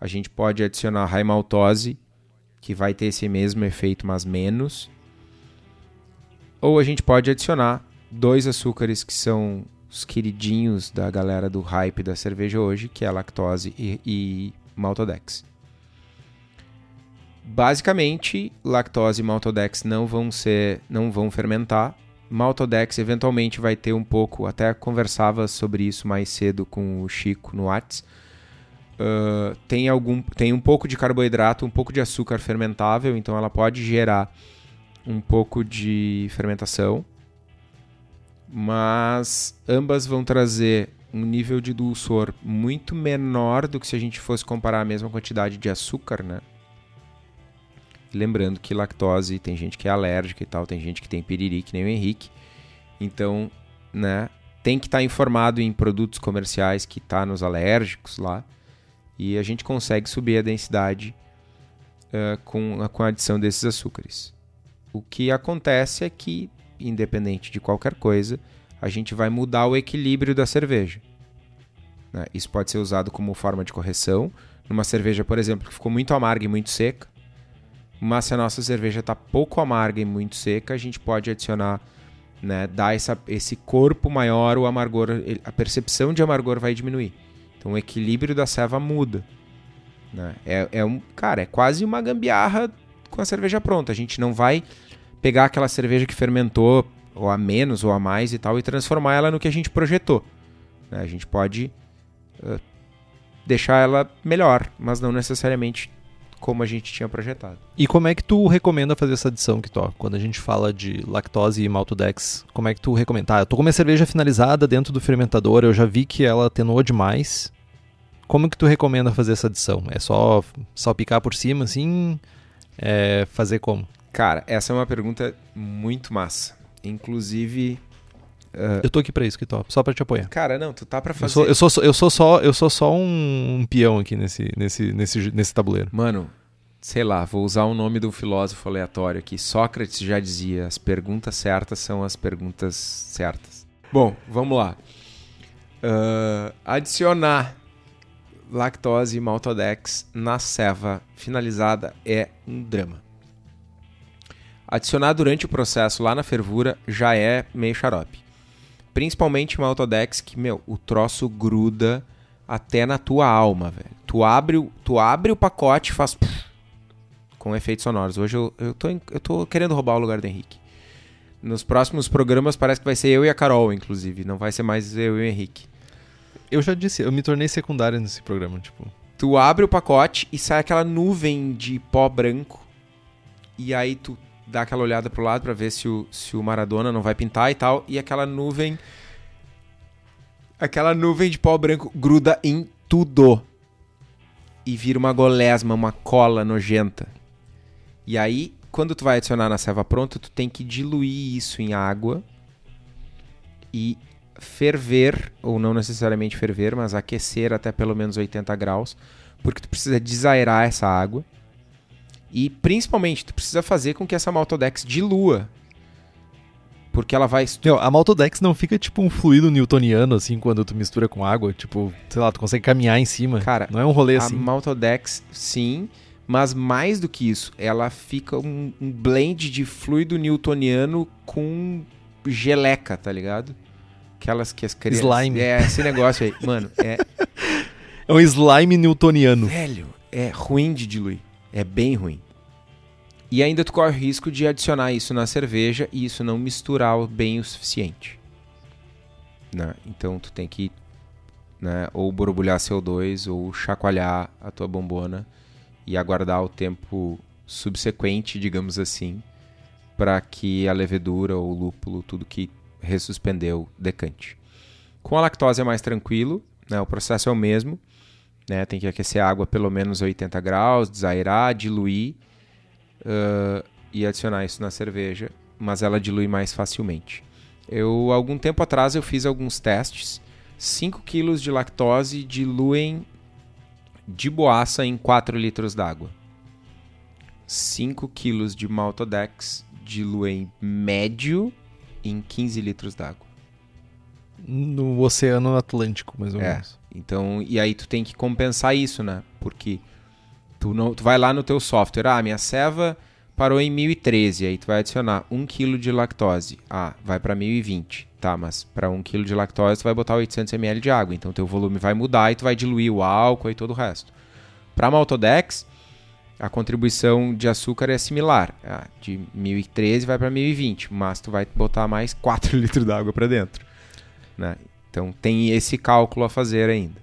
Speaker 1: A gente pode adicionar raimaltose, que vai ter esse mesmo efeito, mas menos. Ou a gente pode adicionar dois açúcares que são os queridinhos da galera do hype da cerveja hoje, que é a lactose e, e maltodex. Basicamente, lactose e maltodex não vão ser, não vão fermentar. Maltodex eventualmente vai ter um pouco, até conversava sobre isso mais cedo com o Chico no Whats. Uh, tem algum, tem um pouco de carboidrato, um pouco de açúcar fermentável, então ela pode gerar um pouco de fermentação, mas ambas vão trazer um nível de dulçor muito menor do que se a gente fosse comparar a mesma quantidade de açúcar, né? Lembrando que lactose tem gente que é alérgica e tal, tem gente que tem piriri, que nem o Henrique. Então, né, tem que estar tá informado em produtos comerciais que está nos alérgicos lá. E a gente consegue subir a densidade uh, com, com a adição desses açúcares. O que acontece é que, independente de qualquer coisa, a gente vai mudar o equilíbrio da cerveja. Né? Isso pode ser usado como forma de correção. Numa cerveja, por exemplo, que ficou muito amarga e muito seca, mas se a nossa cerveja está pouco amarga e muito seca, a gente pode adicionar, né, dar essa, esse corpo maior, o amargor, a percepção de amargor vai diminuir. Então o equilíbrio da ceva muda. Né? É, é um, cara, é quase uma gambiarra com a cerveja pronta. A gente não vai pegar aquela cerveja que fermentou ou a menos ou a mais e tal e transformar ela no que a gente projetou. Né? A gente pode uh, deixar ela melhor, mas não necessariamente como a gente tinha projetado.
Speaker 2: E como é que tu recomenda fazer essa adição, Kitó? Quando a gente fala de lactose e maltodex, como é que tu recomenda? Ah, eu tô com minha cerveja finalizada dentro do fermentador, eu já vi que ela atenuou demais. Como que tu recomenda fazer essa adição? É só salpicar por cima, assim? É fazer como?
Speaker 1: Cara, essa é uma pergunta muito massa. Inclusive,
Speaker 2: Uh, eu tô aqui pra isso, que top. Só pra te apoiar.
Speaker 1: Cara, não, tu tá pra fazer.
Speaker 2: Eu sou, eu sou, eu sou só, eu sou só um, um peão aqui nesse, nesse, nesse, nesse tabuleiro.
Speaker 1: Mano, sei lá, vou usar o nome do filósofo aleatório aqui. Sócrates já dizia: as perguntas certas são as perguntas certas. Bom, vamos lá. Uh, adicionar lactose e maltodex na ceva finalizada é um drama. Adicionar durante o processo lá na fervura já é meio xarope. Principalmente uma Autodex que, meu, o troço gruda até na tua alma, velho. Tu abre, o, tu abre o pacote e faz... Pff, com efeitos sonoros. Hoje eu, eu, tô, eu tô querendo roubar o lugar do Henrique. Nos próximos programas parece que vai ser eu e a Carol, inclusive. Não vai ser mais eu e o Henrique.
Speaker 2: Eu já disse, eu me tornei secundário nesse programa, tipo...
Speaker 1: Tu abre o pacote e sai aquela nuvem de pó branco. E aí tu dá aquela olhada pro lado para ver se o, se o Maradona não vai pintar e tal. E aquela nuvem. Aquela nuvem de pó branco gruda em tudo. E vira uma golesma, uma cola nojenta. E aí, quando tu vai adicionar na ceva pronta, tu tem que diluir isso em água e ferver, ou não necessariamente ferver, mas aquecer até pelo menos 80 graus, porque tu precisa desaerar essa água. E principalmente, tu precisa fazer com que essa Maltodex dilua. Porque ela vai.
Speaker 2: A Maltodex não fica tipo um fluido newtoniano, assim, quando tu mistura com água. Tipo, sei lá, tu consegue caminhar em cima.
Speaker 1: Cara,
Speaker 2: não é um rolê
Speaker 1: a
Speaker 2: assim.
Speaker 1: A Maltodex, sim. Mas mais do que isso, ela fica um, um blend de fluido newtoniano com geleca, tá ligado? Aquelas que as crianças.
Speaker 2: Slime.
Speaker 1: É, esse negócio aí. Mano, é.
Speaker 2: É um slime newtoniano.
Speaker 1: Velho, é ruim de diluir. É bem ruim. E ainda tu corre o risco de adicionar isso na cerveja e isso não misturar bem o suficiente. Né? Então tu tem que né, ou borbulhar CO2 ou chacoalhar a tua bombona e aguardar o tempo subsequente, digamos assim, para que a levedura ou o lúpulo, tudo que ressuspendeu, decante. Com a lactose é mais tranquilo, né, o processo é o mesmo. Né, tem que aquecer a água pelo menos 80 graus, desairar, diluir uh, e adicionar isso na cerveja, mas ela dilui mais facilmente. Eu, algum tempo atrás, eu fiz alguns testes. 5 kg de lactose diluem de boaça em 4 litros d'água. 5 kg de maltodex diluem médio em 15 litros d'água.
Speaker 2: No Oceano Atlântico, mais ou
Speaker 1: é.
Speaker 2: menos.
Speaker 1: Então, e aí tu tem que compensar isso, né? Porque tu, não, tu vai lá no teu software, ah, minha ceva parou em 1013, aí tu vai adicionar 1 kg de lactose. Ah, vai para 1020. Tá, mas para 1 kg de lactose tu vai botar 800 ml de água, então teu volume vai mudar e tu vai diluir o álcool e todo o resto. Para Maltodex, a contribuição de açúcar é similar. Ah, de 1013 vai para 1020, mas tu vai botar mais 4 litros d'água para dentro. Né? Então tem esse cálculo a fazer ainda.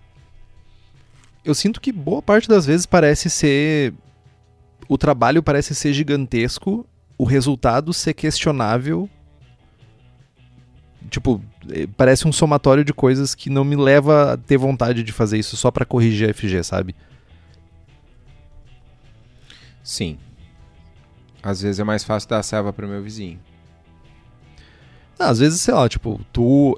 Speaker 2: Eu sinto que boa parte das vezes parece ser. O trabalho parece ser gigantesco, o resultado ser questionável. Tipo, eh, parece um somatório de coisas que não me leva a ter vontade de fazer isso só para corrigir a FG, sabe?
Speaker 1: Sim. Às vezes é mais fácil dar a selva pro meu vizinho.
Speaker 2: Ah, às vezes, sei lá, tipo, tu.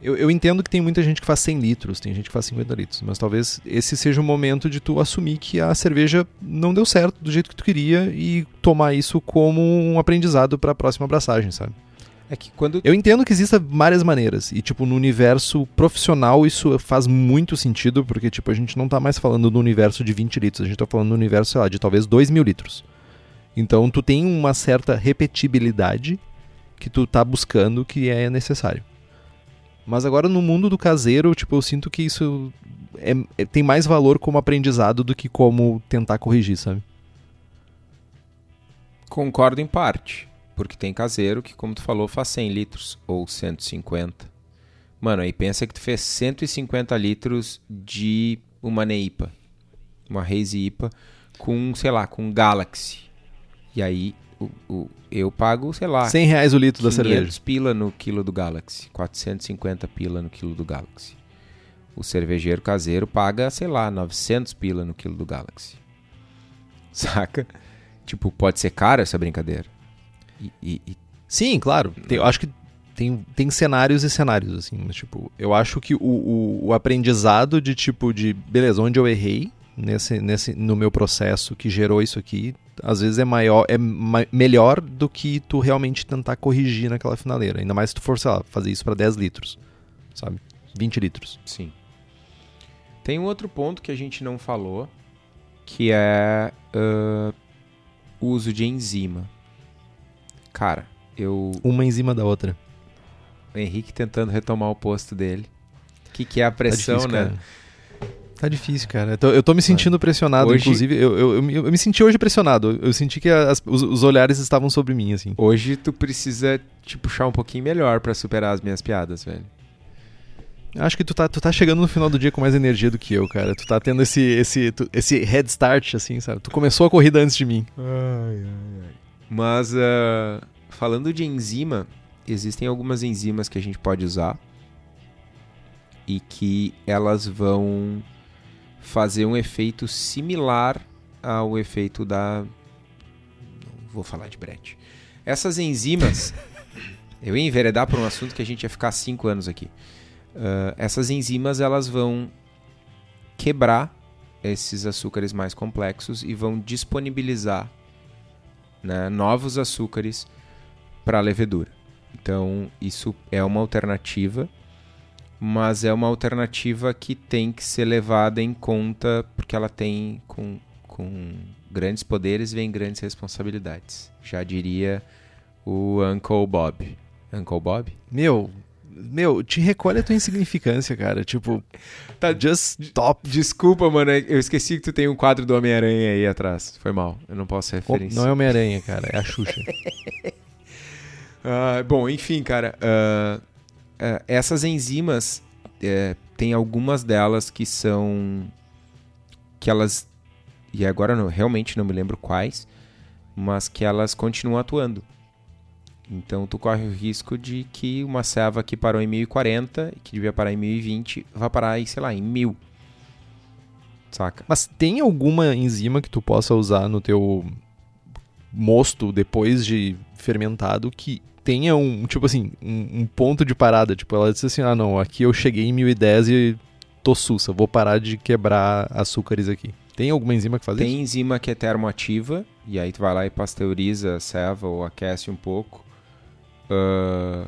Speaker 2: Eu, eu entendo que tem muita gente que faz 100 litros, tem gente que faz 50 litros, mas talvez esse seja o momento de tu assumir que a cerveja não deu certo do jeito que tu queria e tomar isso como um aprendizado para a próxima abraçagem, sabe?
Speaker 1: É que quando.
Speaker 2: Eu entendo que existam várias maneiras. E, tipo, no universo profissional isso faz muito sentido, porque, tipo, a gente não tá mais falando do universo de 20 litros, a gente tá falando do universo, sei lá, de talvez 2 mil litros. Então, tu tem uma certa repetibilidade que tu tá buscando que é necessário. Mas agora, no mundo do caseiro, tipo, eu sinto que isso é, é, tem mais valor como aprendizado do que como tentar corrigir, sabe?
Speaker 1: Concordo em parte. Porque tem caseiro que, como tu falou, faz 100 litros ou 150. Mano, aí pensa que tu fez 150 litros de uma Neipa. Uma Haze IPA com, sei lá, com Galaxy. E aí o, o, eu pago, sei lá...
Speaker 2: 100 reais o litro da cerveja.
Speaker 1: pila no quilo do Galaxy. 450 pila no quilo do Galaxy. O cervejeiro caseiro paga, sei lá, 900 pila no quilo do Galaxy. Saca? Tipo, pode ser caro essa brincadeira.
Speaker 2: E, e, e... Sim, claro. Tem, eu acho que tem, tem cenários e cenários, assim. Mas, tipo, eu acho que o, o, o, aprendizado de, tipo, de... Beleza, onde eu errei nesse, nesse, no meu processo que gerou isso aqui, às vezes é maior, é ma melhor do que tu realmente tentar corrigir naquela finaleira. Ainda mais se tu for, sei lá, fazer isso para 10 litros, sabe? 20 litros.
Speaker 1: Sim. Tem um outro ponto que a gente não falou, que é uh, o uso de enzima. Cara, eu.
Speaker 2: Uma em cima da outra.
Speaker 1: O Henrique tentando retomar o posto dele. O que, que é a pressão,
Speaker 2: tá difícil,
Speaker 1: né?
Speaker 2: Cara. Tá difícil, cara. Eu tô, eu tô me sentindo pressionado,
Speaker 1: hoje...
Speaker 2: inclusive. Eu, eu, eu, eu, me senti hoje pressionado. Eu senti que as, os, os, olhares estavam sobre mim, assim.
Speaker 1: Hoje tu precisa te puxar um pouquinho melhor para superar as minhas piadas, velho.
Speaker 2: Acho que tu tá, tu tá chegando no final do dia com mais energia do que eu, cara. Tu tá tendo esse, esse, tu, esse head start, assim, sabe? Tu começou a corrida antes de mim.
Speaker 1: Ai, ai, ai. Mas uh, falando de enzima, existem algumas enzimas que a gente pode usar e que elas vão fazer um efeito similar ao efeito da. Não vou falar de Brett. Essas enzimas. eu ia enveredar por um assunto que a gente ia ficar cinco anos aqui. Uh, essas enzimas elas vão quebrar esses açúcares mais complexos e vão disponibilizar né, novos açúcares para a levedura. Então, isso é uma alternativa, mas é uma alternativa que tem que ser levada em conta porque ela tem com, com grandes poderes vem grandes responsabilidades. Já diria o Uncle Bob. Uncle Bob?
Speaker 2: Meu, Meu, te recolhe a tua insignificância, cara. Tipo,
Speaker 1: Tá,
Speaker 2: just stop.
Speaker 1: Desculpa, mano, eu esqueci que tu tem um quadro do Homem-Aranha aí atrás. Foi mal, eu não posso referenciar.
Speaker 2: Não é Homem-Aranha, cara, é a Xuxa.
Speaker 1: Ah, bom, enfim, cara, ah, ah, essas enzimas, é, tem algumas delas que são. que elas. E agora não- realmente não me lembro quais, mas que elas continuam atuando. Então tu corre o risco de que uma serva que parou em 1040 e que devia parar em 1020 vai parar em, sei lá, em 1000. Saca?
Speaker 2: Mas tem alguma enzima que tu possa usar no teu mosto depois de fermentado que tenha um, tipo assim, um, um ponto de parada? Tipo, ela disse assim, ah não, aqui eu cheguei em 1010 e tô sussa, vou parar de quebrar açúcares aqui. Tem alguma enzima que faz
Speaker 1: Tem
Speaker 2: isso?
Speaker 1: enzima que é termoativa, e aí tu vai lá e pasteuriza a serva ou aquece um pouco. Ah,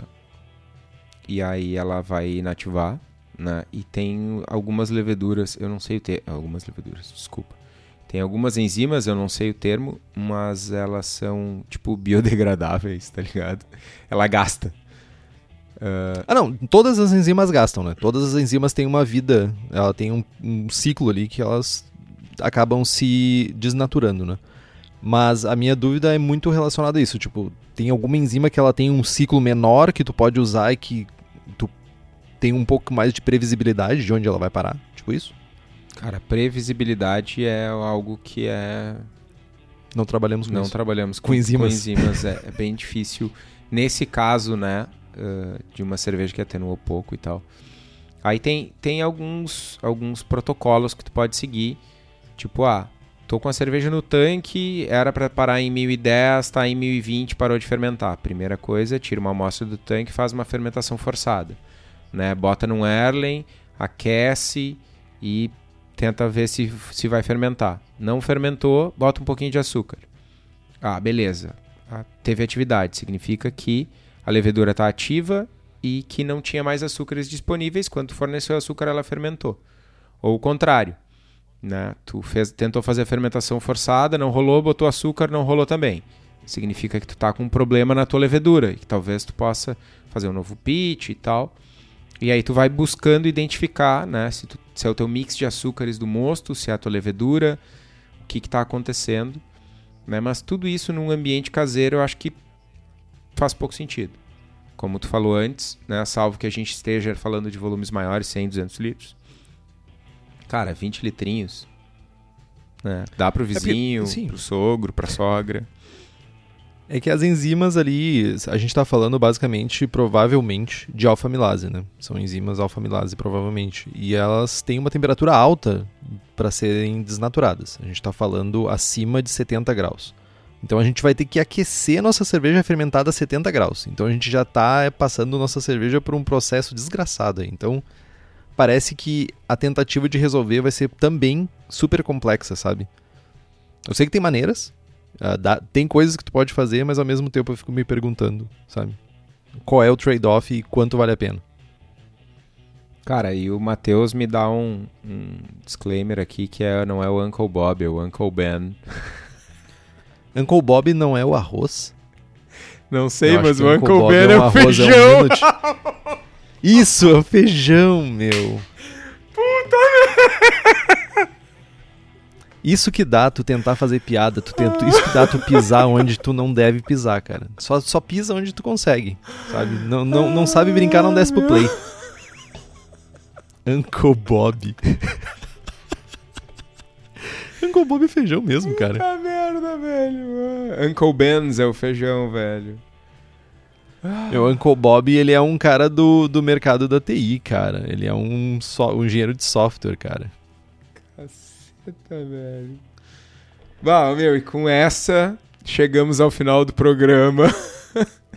Speaker 1: e aí ela vai inativar, né? E tem algumas leveduras, eu não sei o termo. Algumas leveduras, desculpa. Tem algumas enzimas, eu não sei o termo, mas elas são, tipo, biodegradáveis, tá ligado? Ela gasta. Ah,
Speaker 2: Ah não, todas as enzimas gastam, né? Todas as enzimas têm uma vida, ela tem um, um ciclo ali que elas acabam se desnaturando, né? Mas a minha dúvida é muito relacionada a isso, tipo, tem alguma enzima que ela tem um ciclo menor que tu pode usar e que tu tem um pouco mais de previsibilidade de onde ela vai parar, tipo isso?
Speaker 1: Cara, previsibilidade é algo que é
Speaker 2: Não trabalhamos com
Speaker 1: não
Speaker 2: isso.
Speaker 1: trabalhamos com,
Speaker 2: Com enzimas.
Speaker 1: com enzimas, é, é bem difícil. Nesse caso, né, uh, de uma cerveja que atenuou pouco e tal. Aí tem, tem alguns, alguns protocolos que tu pode seguir. Tipo, ah, tô com a cerveja no tanque, era para parar em 1010, tá em 1020, parou de fermentar. Primeira coisa, tira uma amostra do tanque e faz uma fermentação forçada. Né? Bota num Erlen, aquece e tenta ver se, se vai fermentar. Não fermentou, bota um pouquinho de açúcar. Ah, beleza. Ah, teve atividade. Significa que a levedura está ativa e que não tinha mais açúcares disponíveis. Quando forneceu açúcar, ela fermentou. Ou o contrário. Né? Tu fez, tentou fazer a fermentação forçada, não rolou, botou açúcar, não rolou também. Significa que tu tá com um problema na tua levedura e que talvez tu possa fazer um novo pitch e tal. E aí tu vai buscando identificar, né, se, tu, se é o teu mix de açúcares do mosto, se é a tua levedura, o que está acontecendo. Né? Mas tudo isso num ambiente caseiro eu acho que faz pouco sentido. Como tu falou antes, né, salvo que a gente esteja falando de volumes maiores, 100, 200 litros. Cara, 20 litrinhos. Né? Dá pro vizinho,
Speaker 2: sim.
Speaker 1: pro sogro, pra sogra.
Speaker 2: É que as enzimas ali, a gente tá falando basicamente, provavelmente, de alfa-amilase, né? São enzimas alfa-amilase, provavelmente. E elas têm uma temperatura alta para serem desnaturadas. A gente tá falando acima de 70 graus. Então a gente vai ter que aquecer nossa cerveja fermentada a 70 graus. Então a gente já tá passando nossa cerveja por um processo desgraçado. Então parece que a tentativa de resolver vai ser também super complexa, sabe? Eu sei que tem maneiras, Uh, dá- tem coisas que tu pode fazer, mas ao mesmo tempo eu fico me perguntando, sabe? Qual é o trade-off e quanto vale a pena?
Speaker 1: Cara, e o Matheus me dá um, um disclaimer aqui que é, não é o Uncle Bob, é o Uncle Ben.
Speaker 2: Uncle Bob não é o arroz?
Speaker 1: Não sei,
Speaker 2: Eu
Speaker 1: mas o Uncle
Speaker 2: Bob
Speaker 1: Ben é,
Speaker 2: um
Speaker 1: o
Speaker 2: arroz,
Speaker 1: feijão.
Speaker 2: É um minute. Isso, é o feijão, meu. Isso que dá tu tentar fazer piada, tu tenta, isso que dá tu pisar onde tu não deve pisar, cara. Só, só pisa onde tu consegue, sabe? Não, não, não sabe brincar, não desce pro play. Uncle Bob. Uncle Bob é feijão mesmo, cara.
Speaker 1: Puta merda, velho. Ah, Uncle Ben's é o feijão, velho.
Speaker 2: O Uncle Bob, ele é um cara do, do mercado da TI, cara. Ele é um, so, um engenheiro de software, cara.
Speaker 1: Caceta, velho. Bom, meu, e com essa, chegamos ao final do programa.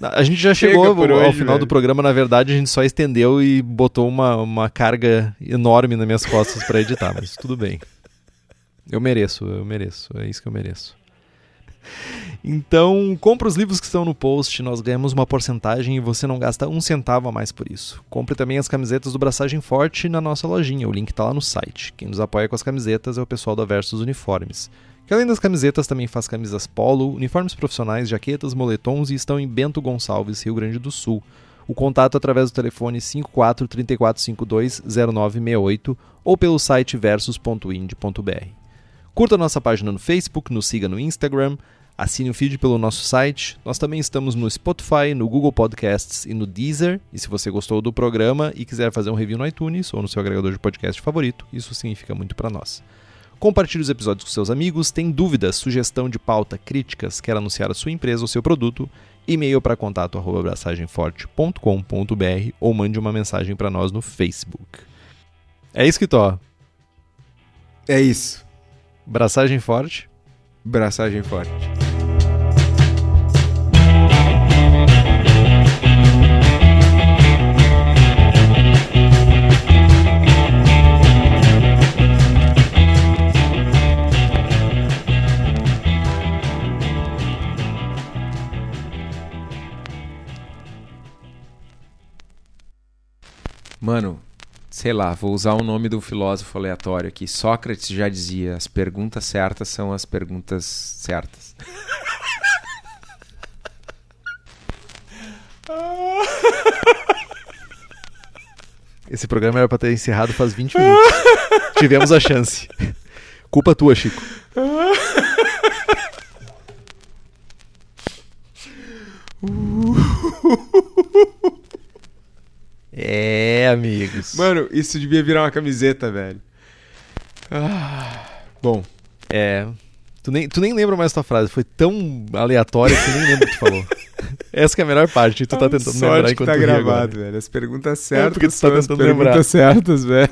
Speaker 2: A gente já
Speaker 1: Chega
Speaker 2: chegou ao
Speaker 1: hoje,
Speaker 2: final
Speaker 1: velho.
Speaker 2: do programa, na verdade, a gente só estendeu e botou uma, uma carga enorme nas minhas costas pra editar, mas tudo bem. Eu mereço, eu mereço, é isso que eu mereço. Então, compra os livros que estão no post, nós ganhamos uma porcentagem e você não gasta um centavo a mais por isso. Compre também as camisetas do Braçagem Forte na nossa lojinha, o link está lá no site. Quem nos apoia com as camisetas é o pessoal da Versus Uniformes. Que além das camisetas também faz camisas polo, uniformes profissionais, jaquetas, moletons e estão em Bento Gonçalves, Rio Grande do Sul. O contato é através do telefone 54 3452 0968 ou pelo site versus.ind.br. Curta nossa página no Facebook, nos siga no Instagram, assine o feed pelo nosso site. Nós também estamos no Spotify, no Google Podcasts e no Deezer. E se você gostou do programa e quiser fazer um review no iTunes ou no seu agregador de podcast favorito, isso significa muito para nós. Compartilhe os episódios com seus amigos. Tem dúvidas, sugestão de pauta, críticas, quer anunciar a sua empresa ou seu produto? E-mail para contato ou mande uma mensagem para nós no Facebook. É isso que tô.
Speaker 1: É isso.
Speaker 2: Braçagem forte.
Speaker 1: Braçagem forte. Mano, sei lá, vou usar o nome do filósofo aleatório aqui. Sócrates já dizia: as perguntas certas são as perguntas certas.
Speaker 2: Esse programa era pra ter encerrado faz 20 minutos. Tivemos a chance. Culpa tua, Chico. É, amigos.
Speaker 1: Mano, isso devia virar uma camiseta, velho. Ah, bom,
Speaker 2: É. Tu nem, tu nem lembra mais tua frase. Foi tão aleatória que eu nem lembro o que tu falou. Essa que é a melhor parte. Tu tá tentando lembrar
Speaker 1: que
Speaker 2: enquanto
Speaker 1: tá
Speaker 2: tu ri agora.
Speaker 1: gravado, velho. As perguntas certas
Speaker 2: porque tu tá
Speaker 1: são as
Speaker 2: tentando lembrar.
Speaker 1: perguntas certas, velho.